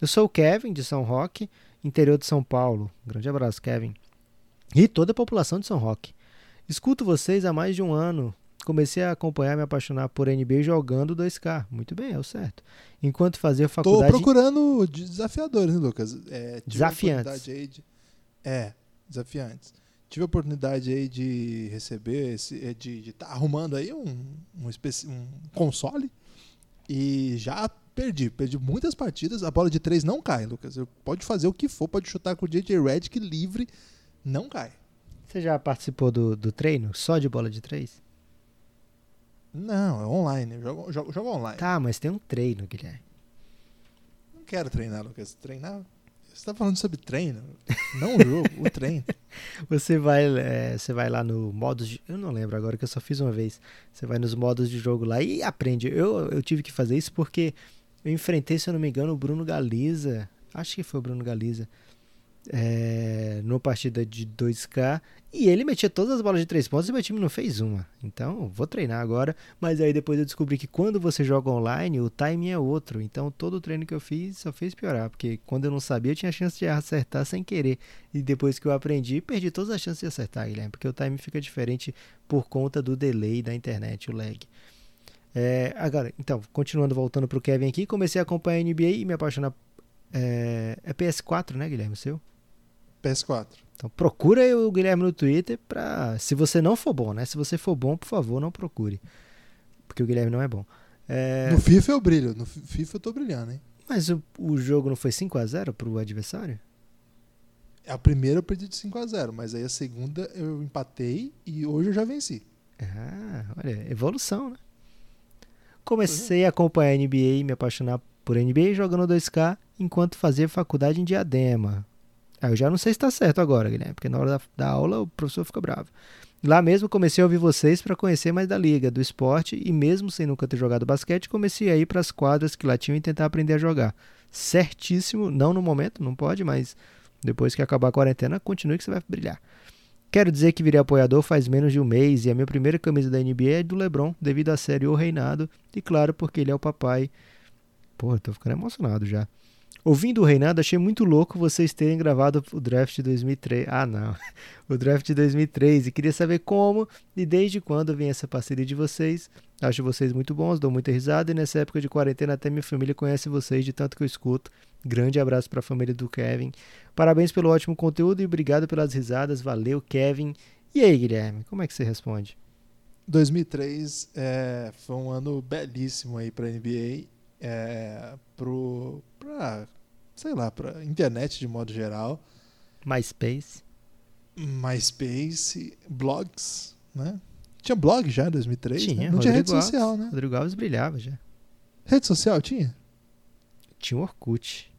Eu sou o Kevin de São Roque interior de São Paulo. grande abraço, Kevin. E toda a população de São Roque. Escuto vocês há mais de um ano. Comecei a acompanhar me apaixonar por NBA jogando 2K. Muito bem, é o certo. Enquanto fazia faculdade. Estou procurando desafiadores, né, Lucas? É, Desafiantes. De... É, desafiantes. Tive a oportunidade aí de receber, esse, é, de estar tá arrumando aí um, um, especi... um console e já perdi. Perdi muitas partidas. A bola de três não cai, Lucas. Pode fazer o que for, pode chutar com o JJ Redick livre, não cai. Você já participou do, do treino só de bola de três? Não, é online. Jogo, jogo, jogo online. Tá, mas tem um treino, Guilherme. Não quero treinar, Lucas. Treinar você está falando sobre treino, não o jogo, o treino. Você vai, é, você vai lá no modos de, eu não lembro agora que eu só fiz uma vez. Você vai nos modos de jogo lá e aprende. Eu, eu tive que fazer isso porque eu enfrentei, se eu não me engano, o Bruno Galiza. Acho que foi o Bruno Galiza é, numa partida de 2K e ele metia todas as bolas de 3 pontos e meu time não fez uma. Então, vou treinar agora. Mas aí depois eu descobri que quando você joga online, o timing é outro. Então, todo o treino que eu fiz só fez piorar. Porque quando eu não sabia, eu tinha chance de acertar sem querer. E depois que eu aprendi, perdi todas as chances de acertar, Guilherme. Porque o timing fica diferente por conta do delay da internet, o lag. É, agora, então, continuando, voltando pro Kevin aqui, comecei a acompanhar a NBA e me apaixonar. É, é PS4, né, Guilherme? O seu? PS4. Então procura o Guilherme no Twitter para se você não for bom, né? Se você for bom, por favor, não procure. Porque o Guilherme não é bom. É... No FIFA eu brilho, no FIFA eu tô brilhando, hein? Mas o, o jogo não foi 5 a 0 pro adversário? A primeira eu perdi de 5 a 0 mas aí a segunda eu empatei e hoje eu já venci. Ah, olha, evolução, né? Comecei a acompanhar a NBA e me apaixonar por NBA jogando 2K enquanto fazia faculdade em Diadema. Aí eu já não sei se está certo agora, Guilherme, porque na hora da, da, aula o professor fica bravo. Lá mesmo comecei a ouvir vocês para conhecer mais da liga, do esporte e mesmo sem nunca ter jogado basquete, comecei a ir para as quadras que lá tinham e tentar aprender a jogar. Certíssimo, não no momento, não pode, mas depois que acabar a quarentena, continue que você vai brilhar. Quero dizer que virei apoiador faz menos de um mês e a minha primeira camisa da NBA é do LeBron, devido à série O Reinado, e claro, porque ele é o papai. Porra, tô ficando emocionado já. Ouvindo o Reinado, achei muito louco vocês terem gravado o draft de 2003. Ah, não. O draft de 2003. E queria saber como e desde quando vem essa parceria de vocês. Acho vocês muito bons, dou muita risada e nessa época de quarentena até minha família conhece vocês de tanto que eu escuto. Grande abraço para a família do Kevin. Parabéns pelo ótimo conteúdo e obrigado pelas risadas. Valeu, Kevin. E aí, Guilherme, como é que você responde? 2003 é, foi um ano belíssimo aí para NBA, é, pro, pra, sei lá, para internet de modo geral. MySpace. MySpace, blogs, né? Tinha blog já em 2003, Tinha, né? Não tinha rede Rodrigo social, Alves. né? Rodrigo Alves brilhava já. Rede social tinha? Tinha o Orkut.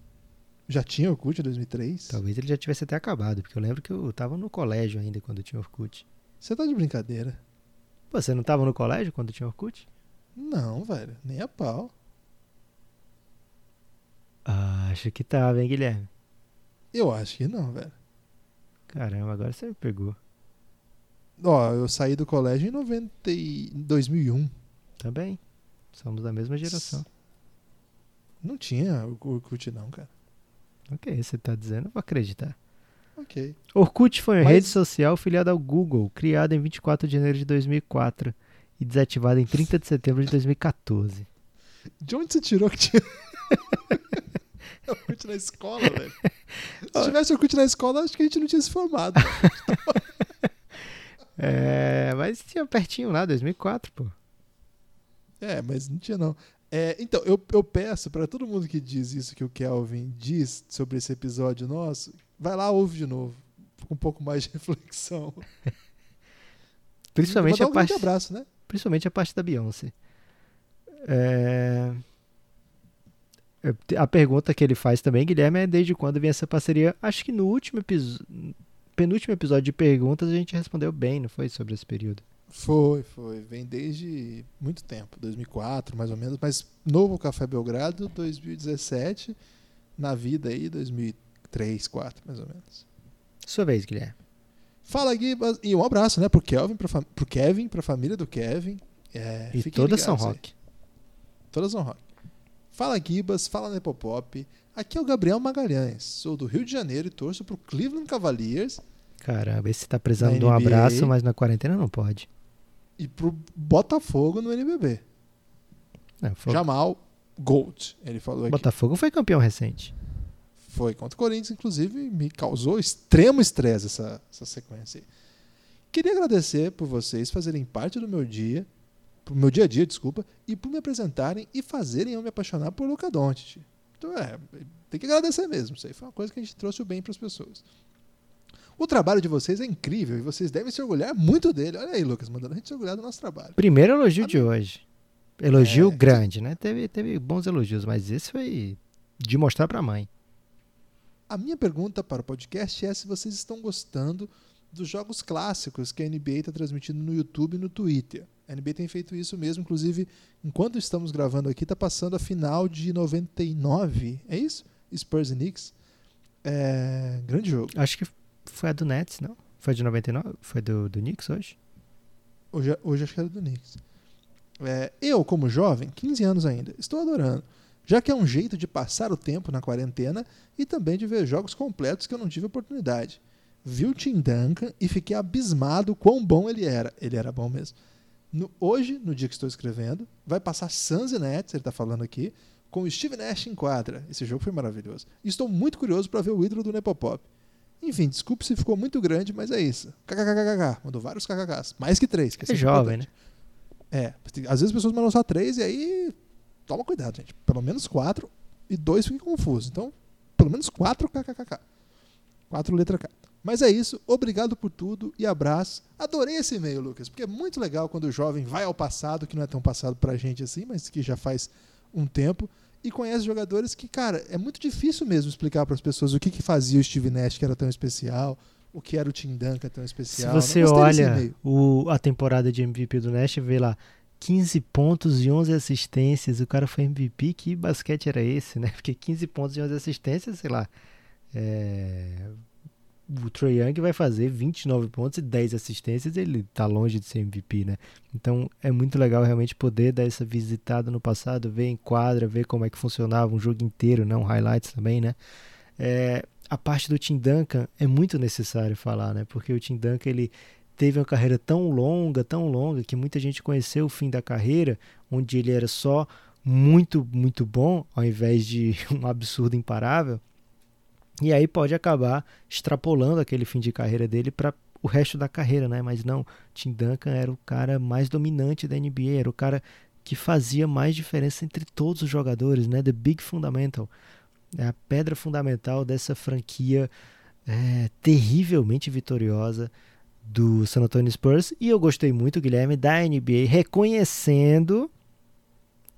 Já tinha Orkut em 2003? Talvez ele já tivesse até acabado, porque eu lembro que eu tava no colégio ainda quando tinha Orkut. Você tá de brincadeira? Pô, Você não tava no colégio quando tinha Orkut? Não, velho, nem a pau. Acho que tava, hein, Guilherme? Eu acho que não, velho. Caramba, agora você me pegou. Ó, eu saí do colégio em 90 e... em 2001. Também. Somos da mesma geração. Não tinha Orkut não, cara. Ok, você tá dizendo, vou acreditar. Ok. Orkut foi uma Mas- rede social filiada ao Google, criada em 24 de janeiro de 2004 e desativada em 30 de setembro de 2014. De onde você tirou que tinha Orkut na escola, velho? Se tivesse Orkut na escola, acho que a gente não tinha se formado. É, mas tinha pertinho lá, 2004, pô. É, mas não tinha não. É, então, eu, eu peço pra todo mundo que diz isso que o Kelvin diz sobre esse episódio nosso, vai lá, ouve de novo. Com um pouco mais de reflexão. Principalmente Mandar a um parte, abraço, né? principalmente a parte da Beyoncé. É, A pergunta que ele faz também, Guilherme, é desde quando vem essa parceria? Acho que no último episódio, penúltimo episódio de perguntas a gente respondeu bem, não foi sobre esse período? Foi, foi. Vem desde muito tempo, 2004 mais ou menos, mas novo Café Belgrado, 2017, na vida aí, 2003, 2004 mais ou menos. Sua vez, Guilherme. Fala Gibas, e um abraço, né, pro Kelvin, fam- pro Kevin, pra família do Kevin. É, E fiquem toda São aí. Roque. Toda São Roque. Fala Gibas, fala Nepopop. Aqui é o Gabriel Magalhães, sou do Rio de Janeiro e torço pro Cleveland Cavaliers Caramba, esse tá precisando de um abraço, mas na quarentena não pode. e pro Botafogo no NBB. Foi- Jamal Gold, ele falou aqui. Botafogo foi campeão recente. Foi contra o Corinthians, inclusive, me causou extremo estresse essa, essa sequência aí. Queria agradecer por vocês fazerem parte do meu dia, pro meu dia a dia, desculpa, e por me apresentarem e fazerem eu me apaixonar por Luca Doncic. Então, é, tem que agradecer mesmo. Isso aí foi uma coisa que a gente trouxe o bem para as pessoas. O trabalho de vocês é incrível e vocês devem se orgulhar muito dele. Olha aí, Lucas, mandando a gente se orgulhar do nosso trabalho. Primeiro elogio Ah, de hoje. Elogio É, grande, né? Teve, teve bons elogios, mas esse foi de mostrar pra mãe. A minha pergunta para o podcast é se vocês estão gostando dos jogos clássicos que a NBA está transmitindo no YouTube e no Twitter. A NBA tem feito isso mesmo, inclusive, enquanto estamos gravando aqui, está passando a final de 99, é isso? Spurs e Knicks. É, grande jogo. Acho que foi a do Nets, não? Foi de 99? Foi do, do Knicks hoje? Hoje, hoje acho que era do Knicks. É, eu, como jovem, 15 anos ainda, estou adorando. Já que é um jeito de passar o tempo na quarentena e também de ver jogos completos que eu não tive oportunidade. Vi o Tim Duncan e fiquei abismado quão bom ele era. Ele era bom mesmo. No- hoje, no dia que estou escrevendo, vai passar Suns e Nets, ele está falando aqui, com o Steve Nash em quadra. Esse jogo foi maravilhoso. E estou muito curioso para ver o ídolo do Nepopop. Enfim, desculpe se ficou muito grande, mas é isso. KKKKK. Mandou vários KKKs. Mais que três. Que É sempre jovem, né? importante. É. Às vezes as pessoas mandam só três e aí. Toma cuidado, gente. Pelo menos quatro e dois fiquem confusos. Então, pelo menos quatro KKKK. Quatro letra K. Mas é isso. Obrigado por tudo e abraço. Adorei esse e-mail, Lucas, porque é muito legal quando o jovem vai ao passado, que não é tão passado pra gente assim, mas que já faz um tempo, e conhece jogadores que, cara, é muito difícil mesmo explicar para as pessoas o que, que fazia o Steve Nash que era tão especial, o que era o Tim Duncan tão Se especial. você gostei desse olha o, a temporada de MVP do Nash, vê lá 15 pontos e 11 assistências. O cara foi MVP. Que basquete era esse, né? Porque 15 pontos e 11 assistências, sei lá. É... o Trae Young vai fazer 29 pontos e 10 assistências, ele tá longe de ser MVP, né? Então é muito legal realmente poder dar essa visitada no passado, ver em quadra, ver como é que funcionava um jogo inteiro, né? um highlights também, né? É, a parte do Tim Duncan é muito necessário falar, né? Porque o Tim Duncan ele teve uma carreira tão longa, tão longa que muita gente conheceu o fim da carreira, onde ele era só muito, muito bom, ao invés de um absurdo imparável. E aí pode acabar extrapolando aquele fim de carreira dele para o resto da carreira, né? Mas não, Tim Duncan era o cara mais dominante da NBA, era o cara que fazia mais diferença entre todos os jogadores, né? The Big Fundamental, é a pedra fundamental dessa franquia é, terrivelmente vitoriosa do San Antonio Spurs. E eu gostei muito, Guilherme, da NBA reconhecendo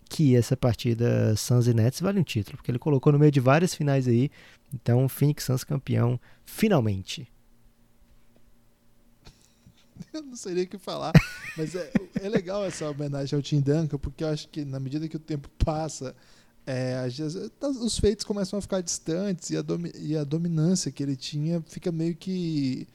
que essa partida Suns e Nets vale um título, porque ele colocou no meio de várias finais aí. Então, Phoenix Suns campeão, finalmente. Eu não sei nem o que falar, mas é, é legal essa homenagem ao Tim Duncan, porque eu acho que na medida que o tempo passa, é, os feitos começam a ficar distantes e a, e a dominância que ele tinha fica meio que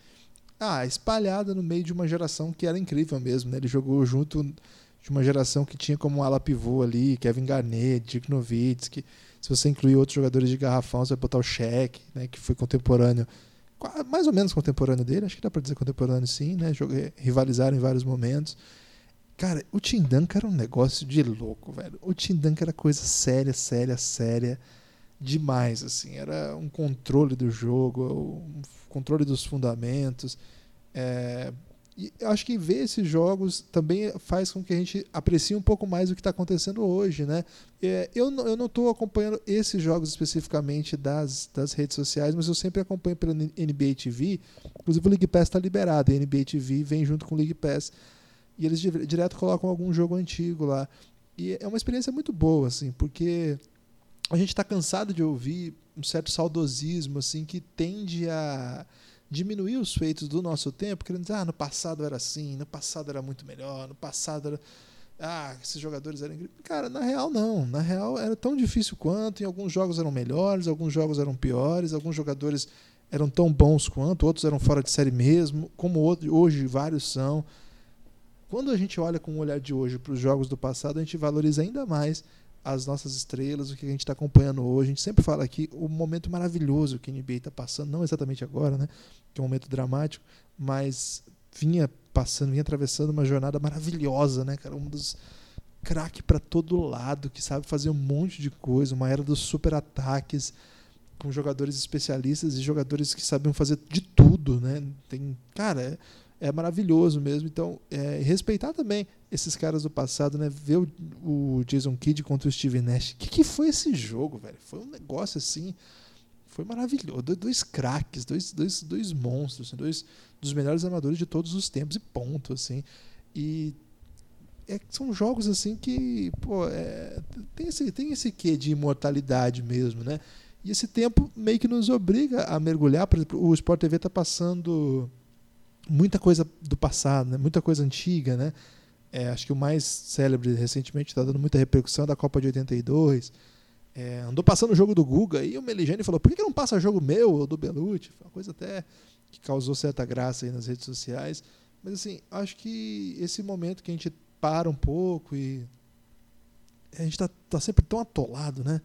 ah, espalhada no meio de uma geração que era incrível mesmo. Né? Ele jogou junto de uma geração que tinha como ala pivô ali, Kevin Garnett, Dirk Nowitzki. Se você incluir outros jogadores de garrafão, você vai botar o Shaq, né, que foi contemporâneo, mais ou menos contemporâneo dele, acho que dá para dizer contemporâneo sim, né? Rivalizaram em vários momentos. Cara, o Tim Duncan era um negócio de louco, velho. O Tim Duncan era coisa séria, séria, séria demais, assim. Era um controle do jogo, um controle dos fundamentos. É, e acho que ver esses jogos também faz com que a gente aprecie um pouco mais o que está acontecendo hoje, né? É, eu eu não estou acompanhando esses jogos especificamente das, das redes sociais, mas eu sempre acompanho pela NBA TV. Inclusive o League Pass está liberado, a NBA TV vem junto com o League Pass e eles direto colocam algum jogo antigo lá. E é uma experiência muito boa, assim, porque a gente está cansado de ouvir um certo saudosismo, assim, que tende a diminuir os feitos do nosso tempo, querendo dizer, ah, no passado era assim, no passado era muito melhor, no passado era. Ah, esses jogadores eram incríveis. Cara, na real, não. Na real, era tão difícil quanto. Em alguns jogos eram melhores, alguns jogos eram piores, alguns jogadores eram tão bons quanto, outros eram fora de série mesmo, como hoje vários são. Quando a gente olha com o olhar de hoje para os jogos do passado, a gente valoriza ainda mais as nossas estrelas, o que a gente está acompanhando hoje. A gente sempre fala aqui o momento maravilhoso que a NBA está passando, não exatamente agora, né? Que é um momento dramático, mas vinha passando, vinha atravessando uma jornada maravilhosa, né, cara? Um dos craque para todo lado, que sabe fazer um monte de coisa, uma era dos super ataques com jogadores especialistas e jogadores que sabiam fazer de tudo, né? Tem, cara, é, é maravilhoso mesmo. Então, é, respeitar também esses caras do passado, né? Ver o, Jason Kidd contra o Steve Nash. O que, que foi esse jogo, velho? Foi um negócio assim. Foi maravilhoso. Dois craques, dois, dois, dois monstros, assim, dois dos melhores armadores de todos os tempos, e ponto, assim. E é, são jogos assim que, pô, é, tem, esse, tem esse quê de imortalidade mesmo, né? E esse tempo meio que nos obriga a mergulhar. Por exemplo, o Sport TV está passando muita coisa do passado, né? muita coisa antiga, né? É, acho que o mais célebre recentemente está dando muita repercussão da Copa de 82. É, andou passando o jogo do Guga e o Meligeni falou: por que, que não passa jogo meu ou do Belucci? Foi uma coisa até que causou certa graça aí nas redes sociais. Mas assim, acho que esse momento que a gente para um pouco e a gente está tá sempre tão atolado, né?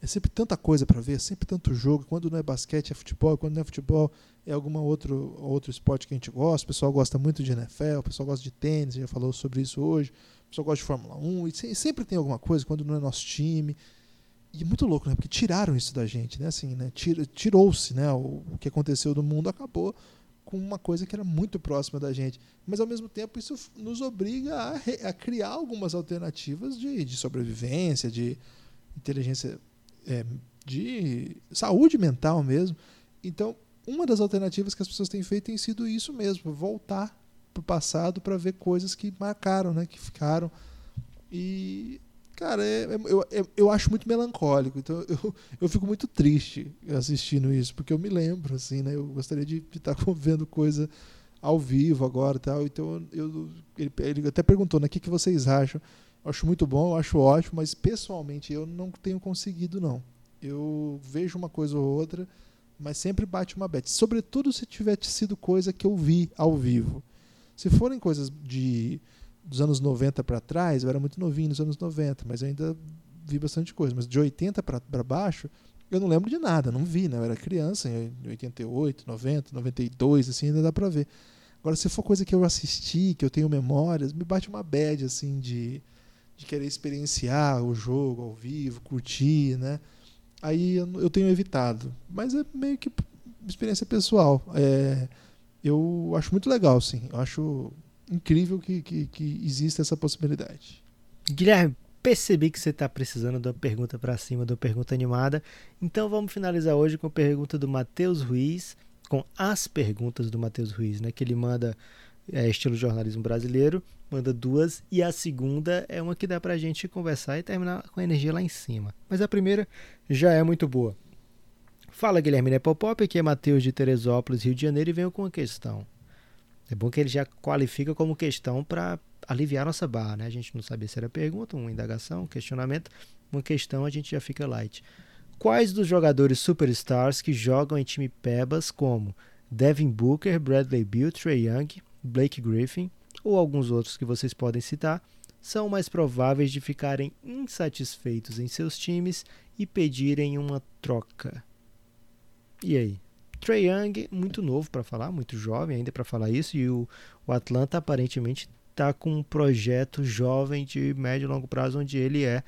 É sempre tanta coisa para ver, sempre tanto jogo. Quando não é basquete, é futebol. Quando não é futebol, é algum outro, outro esporte que a gente gosta. O pessoal gosta muito de NFL, o pessoal gosta de tênis, já falou sobre isso hoje. O pessoal gosta de Fórmula 1. E sempre tem alguma coisa quando não é nosso time. E é muito louco, né? Porque tiraram isso da gente, né? Assim, né? Tirou-se, né? O, que aconteceu no mundo acabou com uma coisa que era muito próxima da gente. Mas, ao mesmo tempo, isso nos obriga a, a criar algumas alternativas de, de sobrevivência, de inteligência é, de saúde mental mesmo. Então, uma das alternativas que as pessoas têm feito tem sido isso mesmo, voltar para o passado para ver coisas que marcaram, né, que ficaram. E, cara, é, é, eu, é, eu acho muito melancólico. Então, eu, eu fico muito triste assistindo isso, porque eu me lembro, assim, né, eu gostaria de estar vendo coisa ao vivo agora tal. Então, eu, ele, ele até perguntou, né, o que, que vocês acham? Acho muito bom, acho ótimo, mas pessoalmente eu não tenho conseguido não. Eu vejo uma coisa ou outra, mas sempre bate uma bet. Sobretudo se tiver sido coisa que eu vi ao vivo. Se forem coisas de dos anos 90 para trás, eu era muito novinho nos anos 90, mas ainda vi bastante coisa. Mas de 80 para baixo, eu não lembro de nada, não vi, né? Eu era criança em 88, 90, 92, assim, ainda dá para ver. Agora, se for coisa que eu assisti, que eu tenho memórias, me bate uma bad, assim, de, de querer experienciar o jogo ao vivo, curtir, né? Aí eu, tenho evitado. Mas é meio que experiência pessoal. É, eu acho muito legal, sim. Eu acho incrível que, que, que exista essa possibilidade. Guilherme, percebi que você está precisando uma pergunta para cima, uma pergunta animada. Então vamos finalizar hoje com a pergunta do Matheus Ruiz, com as perguntas do Matheus Ruiz, né? Que ele manda é, estilo jornalismo brasileiro, manda duas, e a segunda é uma que dá para a gente conversar e terminar com a energia lá em cima. Mas a primeira já é muito boa. Fala Guilherme Nepopop, aqui é Matheus de Teresópolis, Rio de Janeiro, e venho com uma questão. É bom que ele já qualifica como questão para aliviar nossa barra, né? A gente não sabia se era pergunta, uma indagação, um questionamento, uma questão, a gente já fica light. Quais dos jogadores superstars que jogam em time Pebas, como Devin Booker, Bradley Beal, Trey Young, Blake Griffin ou alguns outros que vocês podem citar, são mais prováveis de ficarem insatisfeitos em seus times e pedirem uma troca? E aí? Trey Young, muito novo para falar, muito jovem ainda para falar isso, e o, o Atlanta aparentemente está com um projeto jovem de médio e longo prazo, onde ele é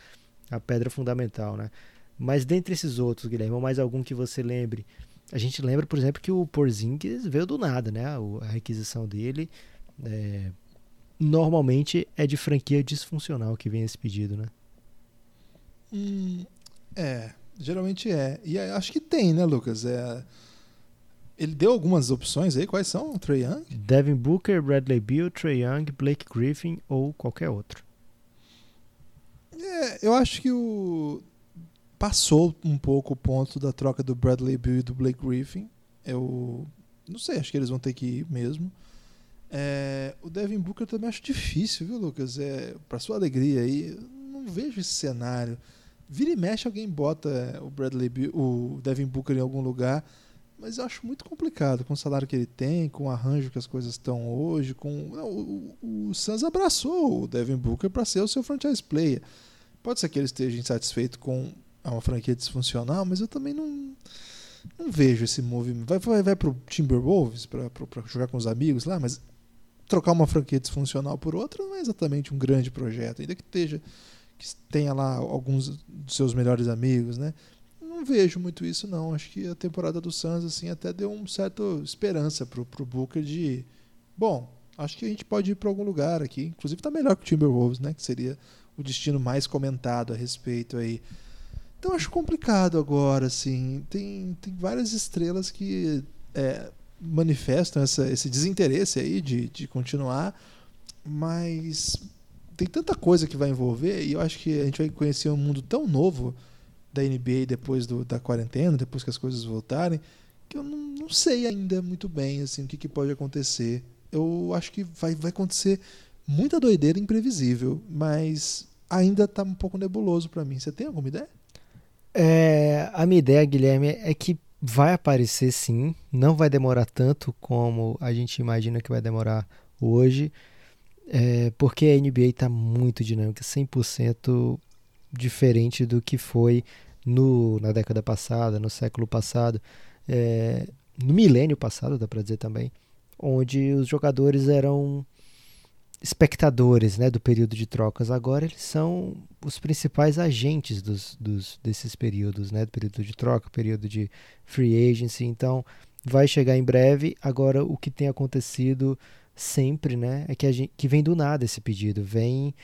a pedra fundamental, né? Mas dentre esses outros, Guilherme, ou mais algum que você lembre, a gente lembra, por exemplo, que o Porzingis veio do nada, né? A requisição dele é, normalmente é de franquia disfuncional que vem esse pedido, né? Hum, é, geralmente é. E acho que tem, né, Lucas? É, ele deu algumas opções aí, quais são? Trey Young? Devin Booker, Bradley Beal, Trey Young, Blake Griffin ou qualquer outro. É, eu acho que o passou um pouco o ponto da troca do Bradley Beal e do Blake Griffin. Eu não sei, acho que eles vão ter que ir mesmo. É, o Devin Booker também acho difícil, viu, Lucas? É, para sua alegria aí, não vejo esse cenário. Vira e mexe alguém bota o Bradley o Devin Booker em algum lugar mas eu acho muito complicado com o salário que ele tem, com o arranjo que as coisas estão hoje. com O, o, o Suns abraçou o Devin Booker para ser o seu franchise player. Pode ser que ele esteja insatisfeito com uma franquia disfuncional, mas eu também não, não vejo esse movimento. Vai, vai, vai pro Timberwolves para jogar com os amigos lá, mas trocar uma franquia disfuncional por outra não é exatamente um grande projeto, ainda que esteja que tenha lá alguns dos seus melhores amigos, né? não vejo muito isso, não. Acho que a temporada do Suns assim, até deu uma certa esperança pro, pro Booker de. Bom, acho que a gente pode ir para algum lugar aqui. Inclusive tá melhor que o Timberwolves, né? Que seria o destino mais comentado a respeito aí. Então acho complicado agora, assim. Tem, tem várias estrelas que é, manifestam essa, esse desinteresse aí de, de continuar, mas tem tanta coisa que vai envolver e eu acho que a gente vai conhecer um mundo tão novo da NBA depois do, da quarentena, depois que as coisas voltarem, que eu não, não sei ainda muito bem assim, o que, que pode acontecer. Eu acho que vai, vai acontecer muita doideira imprevisível, mas ainda está um pouco nebuloso para mim. Você tem alguma ideia? É, a minha ideia, Guilherme, é que vai aparecer sim, não vai demorar tanto como a gente imagina que vai demorar hoje, é, porque a NBA está muito dinâmica, 100% diferente do que foi no, na década passada, no século passado, é, no milênio passado, dá para dizer também, onde os jogadores eram espectadores né, do período de trocas. Agora eles são os principais agentes dos, dos, desses períodos, né, do período de troca, período de free agency. Então vai chegar em breve. Agora o que tem acontecido sempre né, é que, gente, que vem do nada esse pedido. Vem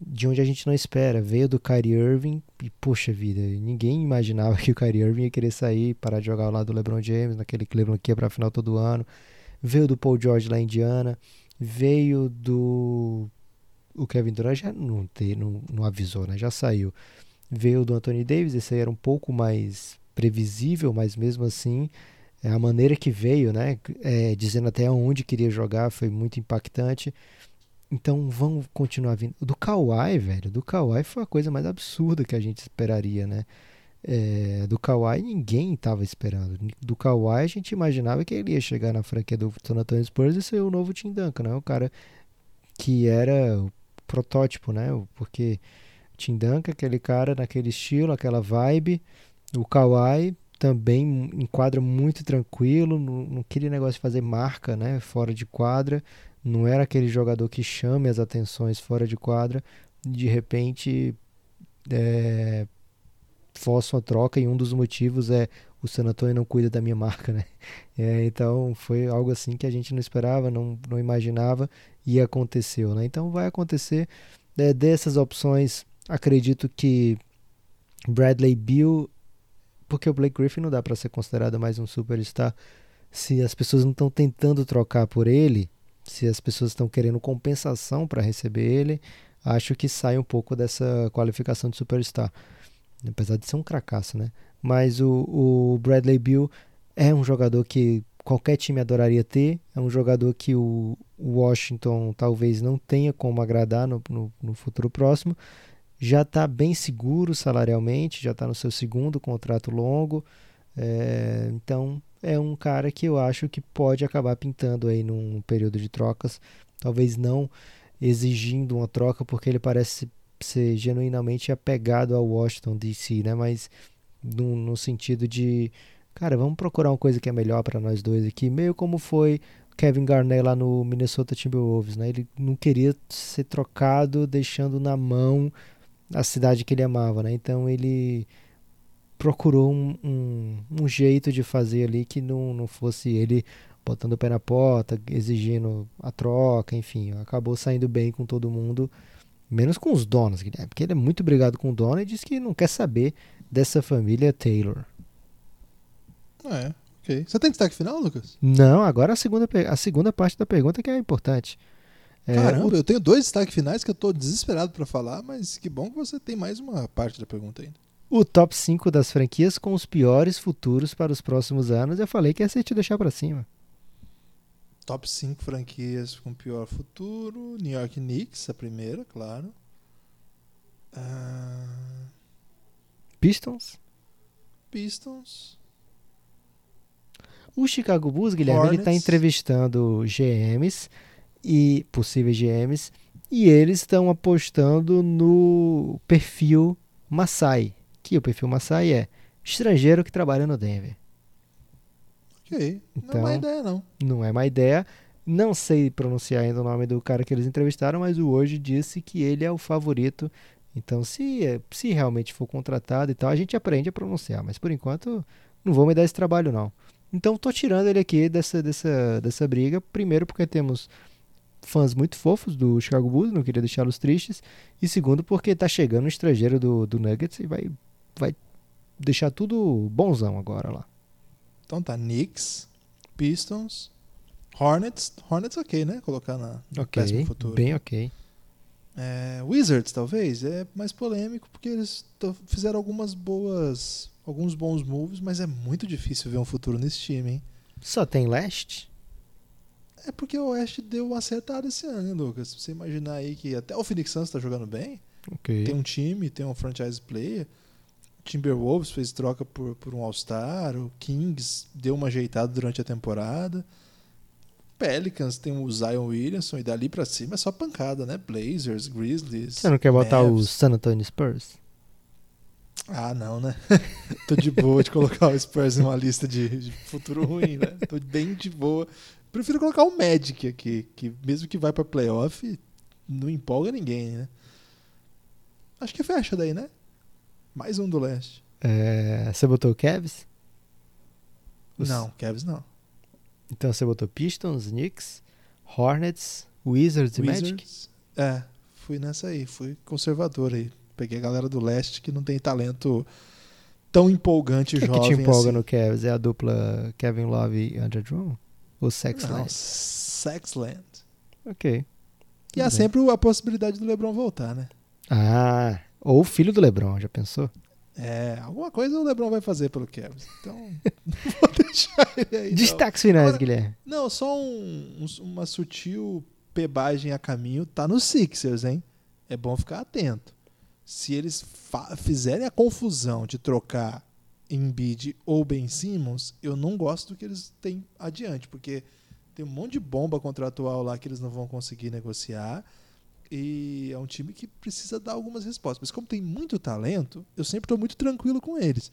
de onde a gente não espera. Veio do Kyrie Irving e, poxa vida, ninguém imaginava que o Kyrie Irving ia querer sair, parar de jogar ao lado do LeBron James, naquele Cleveland que ia para a final todo ano. Veio do Paul George lá em Indiana. Veio do. O Kevin Durant já não, te, não, não avisou, né? Já saiu. Veio do Anthony Davis, esse aí era um pouco mais previsível, mas mesmo assim, é a maneira que veio, né? É, dizendo até onde queria jogar, foi muito impactante. Então vão continuar vindo. Do Kawhi, velho, do Kawhi foi a coisa mais absurda que a gente esperaria, né? É, do Kawhi ninguém estava esperando. Do Kawhi a gente imaginava que ele ia chegar na franquia do San Antonio Spurs e ser o novo Tim Duncan, né? O cara que era o protótipo, né? Porque Tim Duncan, aquele cara naquele estilo, aquela vibe. O Kawhi também enquadra muito tranquilo, não, aquele negócio de fazer marca, né? Fora de quadra. Não era aquele jogador que chame as atenções fora de quadra. De repente, é, força uma troca e um dos motivos é o San Antonio não cuida da minha marca, né? É, então foi algo assim que a gente não esperava, não, não imaginava e aconteceu, né? Então vai acontecer. É, dessas opções, acredito que Bradley Bill, porque o Blake Griffin não dá para ser considerado mais um superstar se as pessoas não estão tentando trocar por ele, se as pessoas estão querendo compensação para receber ele, acho que sai um pouco dessa qualificação de superstar. Apesar de ser um cracaço, né? Mas o, o Bradley Bill é um jogador que qualquer time adoraria ter. É um jogador que o Washington talvez não tenha como agradar no, no, no futuro próximo. Já está bem seguro salarialmente, já está no seu segundo contrato longo. É, então é um cara que eu acho que pode acabar pintando aí num período de trocas. Talvez não exigindo uma troca, porque ele parece ser genuinamente apegado ao Washington DC, né? Mas no, no sentido de, cara, vamos procurar uma coisa que é melhor para nós dois aqui, meio como foi Kevin Garnett lá no Minnesota Timberwolves, né? Ele não queria ser trocado, deixando na mão a cidade que ele amava, né? Então ele procurou um, um, um jeito de fazer ali que não, não fosse ele botando o pé na porta, exigindo a troca, enfim, acabou saindo bem com todo mundo Menos com os donos, Guilherme, porque ele é muito brigado com o dono e diz que não quer saber dessa família Taylor. É, ok. Você tem destaque final, Lucas? Não, agora a segunda, a segunda parte da pergunta que é importante. É, Caramba, o... eu tenho dois destaques finais que eu estou desesperado para falar, mas que bom que você tem mais uma parte da pergunta ainda. O top 5 das franquias com os piores futuros para os próximos anos, eu falei que ia ser te deixar para cima top 5 franquias com pior futuro. New York Knicks, a primeira, claro. Uh... Pistons. Pistons. O Chicago Bulls, Guilherme, tá Hornets. ele está entrevistando GMs e possíveis GMs e eles estão apostando no perfil Masai, que o perfil Masai é estrangeiro que trabalha no Denver. Ok. Então, não é má ideia, não. Não é má ideia. Não sei pronunciar ainda o nome do cara que eles entrevistaram, mas o hoje disse que ele é o favorito. Então, se, se realmente for contratado e tal, a gente aprende a pronunciar. Mas por enquanto, não vou me dar esse trabalho, não. Então, tô tirando ele aqui dessa, dessa, dessa briga. Primeiro, porque temos fãs muito fofos do Chicago Bulls, não queria deixá-los tristes. E segundo, porque tá chegando um estrangeiro do, do Nuggets e vai, vai deixar tudo bonzão agora lá. Então tá, Knicks, Pistons, Hornets. Hornets ok, né? Colocar na, okay, péssimo futuro. Bem ok. É, Wizards, talvez. É mais polêmico porque eles fizeram algumas boas. alguns bons moves, mas é muito difícil ver um futuro nesse time, hein? Só tem leste? É porque o Oeste deu uma acertada esse ano, hein, Lucas? Você imaginar aí que até o Phoenix Suns tá jogando bem. Okay. Tem um time, tem um franchise player. Timberwolves fez troca por, por um All-Star, o Kings deu uma ajeitada durante a temporada. Pelicans tem o Zion Williamson e dali para cima é só pancada, né? Blazers, Grizzlies. Você não quer botar o San Antonio Spurs? Ah, não, né? Tô de boa de colocar o Spurs em uma lista de, de, futuro ruim, né? Tô bem de boa. Prefiro colocar o Magic aqui, que mesmo que vai para playoff, não empolga ninguém, né? Acho que fecha daí, né? Mais um do leste. É, você botou o Cavs? Os... Não, Cavs não. Então você botou Pistons, Knicks, Hornets, Wizards, Wizards e Magic? É, fui nessa aí, fui conservador aí. Peguei a galera do leste que não tem talento tão empolgante e jovem que te empolga assim. no Cavs? É a dupla Kevin Love e Andrew Drummond? Ou Sexland? Não, Sexland. Ok. E há sempre a possibilidade do LeBron voltar, né? Ah, ou o filho do LeBron, já pensou? É, alguma coisa o LeBron vai fazer pelo Cavs. Então, vou deixar ele aí. Destaques finais, Agora, Guilherme. Não, só um, um, uma sutil pebagem a caminho. Tá no Sixers, hein? É bom ficar atento. se eles fizerem a confusão de trocar Embiid ou Ben Simmons, eu não gosto do que eles têm adiante, porque tem um monte de bomba contratual lá que eles não vão conseguir negociar. E é um time que precisa dar algumas respostas. Mas como tem muito talento, eu sempre estou muito tranquilo com eles.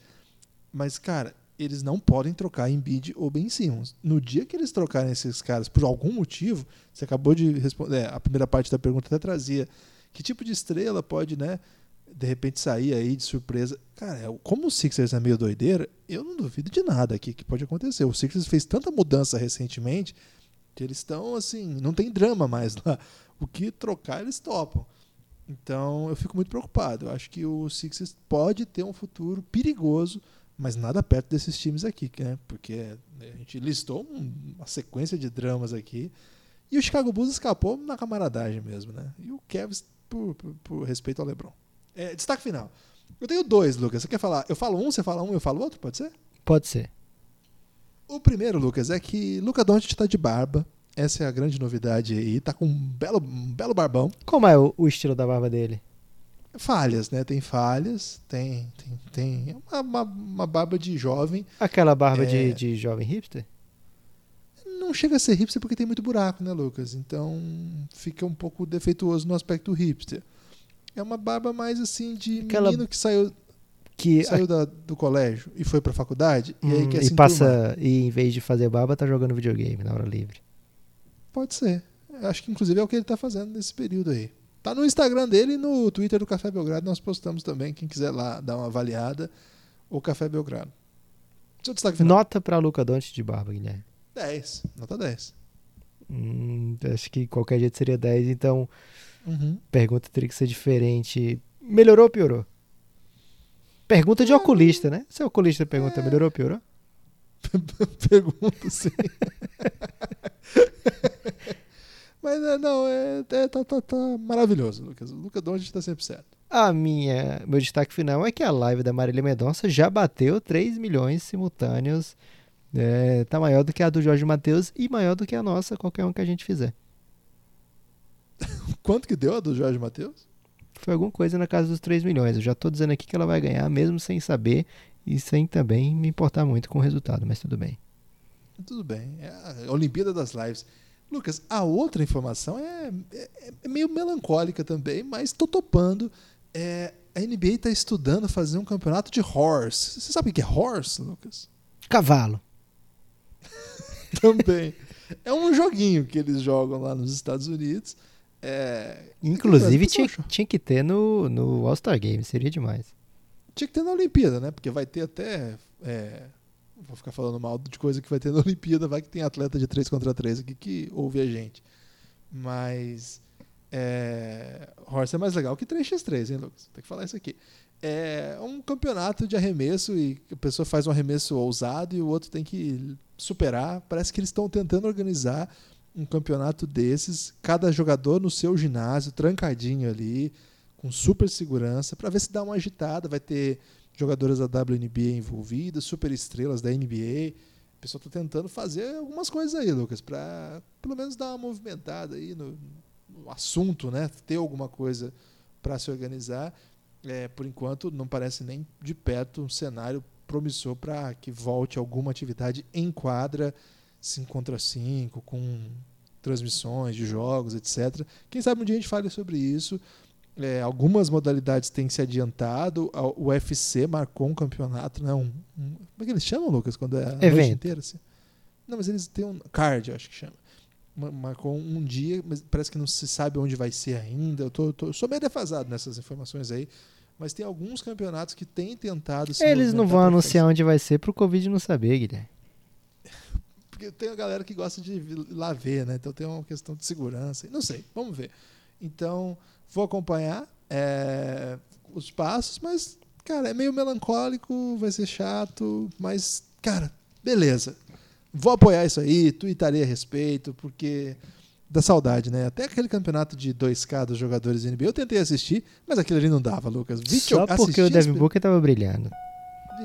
Mas, cara, eles não podem trocar Embiid ou Ben Simmons. No dia que eles trocarem esses caras por algum motivo, você acabou de responder, é, a primeira parte da pergunta até trazia que tipo de estrela pode, né, de repente sair aí de surpresa. Cara, é, como o Sixers é meio doideira, eu não duvido de nada aqui que pode acontecer. O Sixers fez tanta mudança recentemente que eles estão assim, não tem drama mais lá. O que trocar eles topam. Então eu fico muito preocupado. Eu acho que o Sixers pode ter um futuro perigoso, mas nada perto desses times aqui, né? Porque a gente listou uma sequência de dramas aqui. E o Chicago Bulls escapou na camaradagem mesmo, né? E o Cavs por, por, por respeito ao LeBron. É, destaque final. Eu tenho dois, Lucas. Você quer falar? Eu falo um, você fala um, eu falo outro? Pode ser? Pode ser. O primeiro, Lucas, é que Luca Doncic está de barba. Essa é a grande novidade aí. Tá com um belo, um belo barbão. Como é o, o estilo da barba dele? Falhas, né? Tem falhas, tem, tem, tem uma, uma, uma barba de jovem. Aquela barba é... de, de jovem hipster? Não chega a ser hipster porque tem muito buraco, né, Lucas? Então fica um pouco defeituoso no aspecto hipster. É uma barba mais assim de Aquela... menino que saiu que saiu a... da, do colégio e foi pra faculdade hum, e aí hum, quer e passa e em vez de fazer barba tá jogando videogame na hora livre. Pode ser. Acho que inclusive é o que ele está fazendo nesse período aí. Tá no Instagram dele e no Twitter do Café Belgrado. Nós postamos também. Quem quiser lá dar uma avaliada, o Café Belgrado. Seu destaque final. Nota para Luca Dante de barba, Guilherme. 10. Nota 10. Hum, acho que qualquer jeito seria 10. Então, uhum. pergunta teria que ser diferente. Melhorou ou piorou? Pergunta de oculista, né? Se o oculista pergunta, é... melhorou ou piorou? Pergunta, sim. Mas é, não, é, é tá, tá, tá, maravilhoso, Lucas. O Lucas Doncic está sempre certo. A minha, meu destaque final é que a live da Marília Mendonça já bateu 3 milhões simultâneos. É, tá maior do que a do Jorge Matheus e maior do que a nossa, qualquer um que a gente fizer. Quanto que deu a do Jorge Matheus? Foi alguma coisa na casa dos 3 milhões. Eu já tô dizendo aqui que ela vai ganhar, mesmo sem saber e sem também me importar muito com o resultado, mas tudo bem. Tudo bem. É a Olimpíada das Lives. Lucas, a outra informação é, é, é meio melancólica também, mas tô topando. É, a NBA está estudando fazer um campeonato de horse. Você sabe o que é horse, Lucas? Cavalo. também. É um joguinho que eles jogam lá nos Estados Unidos. É, Inclusive tinha, tinha que ter no, no All-Star Game, seria demais. Tinha que ter na Olimpíada, né? Porque vai ter até é, vou ficar falando mal de coisa que vai ter na Olimpíada, vai que tem atleta de 3 contra 3 aqui que ouve a gente. Mas é, Horse é mais legal que 3x3, hein, Lucas? Tem que falar isso aqui. É um campeonato de arremesso e a pessoa faz um arremesso ousado e o outro tem que superar. Parece que eles estão tentando organizar um campeonato desses, cada jogador no seu ginásio, trancadinho ali, com super segurança, para ver se dá uma agitada. Vai ter jogadoras da WNBA envolvidas, super estrelas da NBA. O pessoal está tentando fazer algumas coisas aí, Lucas, para pelo menos dar uma movimentada aí no, no assunto, né? Ter alguma coisa para se organizar. É, por enquanto, não parece nem de perto um cenário promissor para que volte alguma atividade em quadra, 5 contra 5, com transmissões de jogos, etc. Quem sabe um dia a gente fale sobre isso. É, algumas modalidades têm se adiantado. O UFC marcou um campeonato, né? Um, um, como é que eles chamam, Lucas? Quando é a Evento. noite inteira? Assim? Não, mas eles têm um card, acho que chama. Marcou um dia, mas parece que não se sabe onde vai ser ainda. Eu tô, tô, sou meio defasado nessas informações aí. Mas tem alguns campeonatos que têm tentado se Eles não vão anunciar onde vai ser pro Covid não saber, Guilherme. Porque tem a galera que gosta de ir lá ver, né? Então tem uma questão de segurança. Não sei, vamos ver. Então, Vou acompanhar é, os passos, mas, cara, é meio melancólico, vai ser chato, mas, cara, beleza. Vou apoiar isso aí, tuitarei a respeito, porque da saudade, né? Até aquele campeonato de 2K dos jogadores NBA eu tentei assistir, mas aquilo ali não dava, Lucas. Só porque o Devin Booker tava brilhando.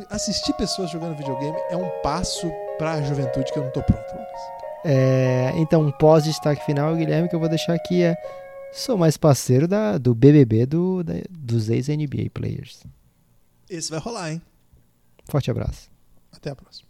Assistir pessoas jogando videogame é um passo para a juventude que eu não tô pronto, Lucas. É, então, um pós-destaque final, Guilherme, que eu vou deixar aqui é Sou mais parceiro da, do BBB do, da- dos ex-NBA players. Esse vai rolar, hein? Forte abraço. Até a próxima.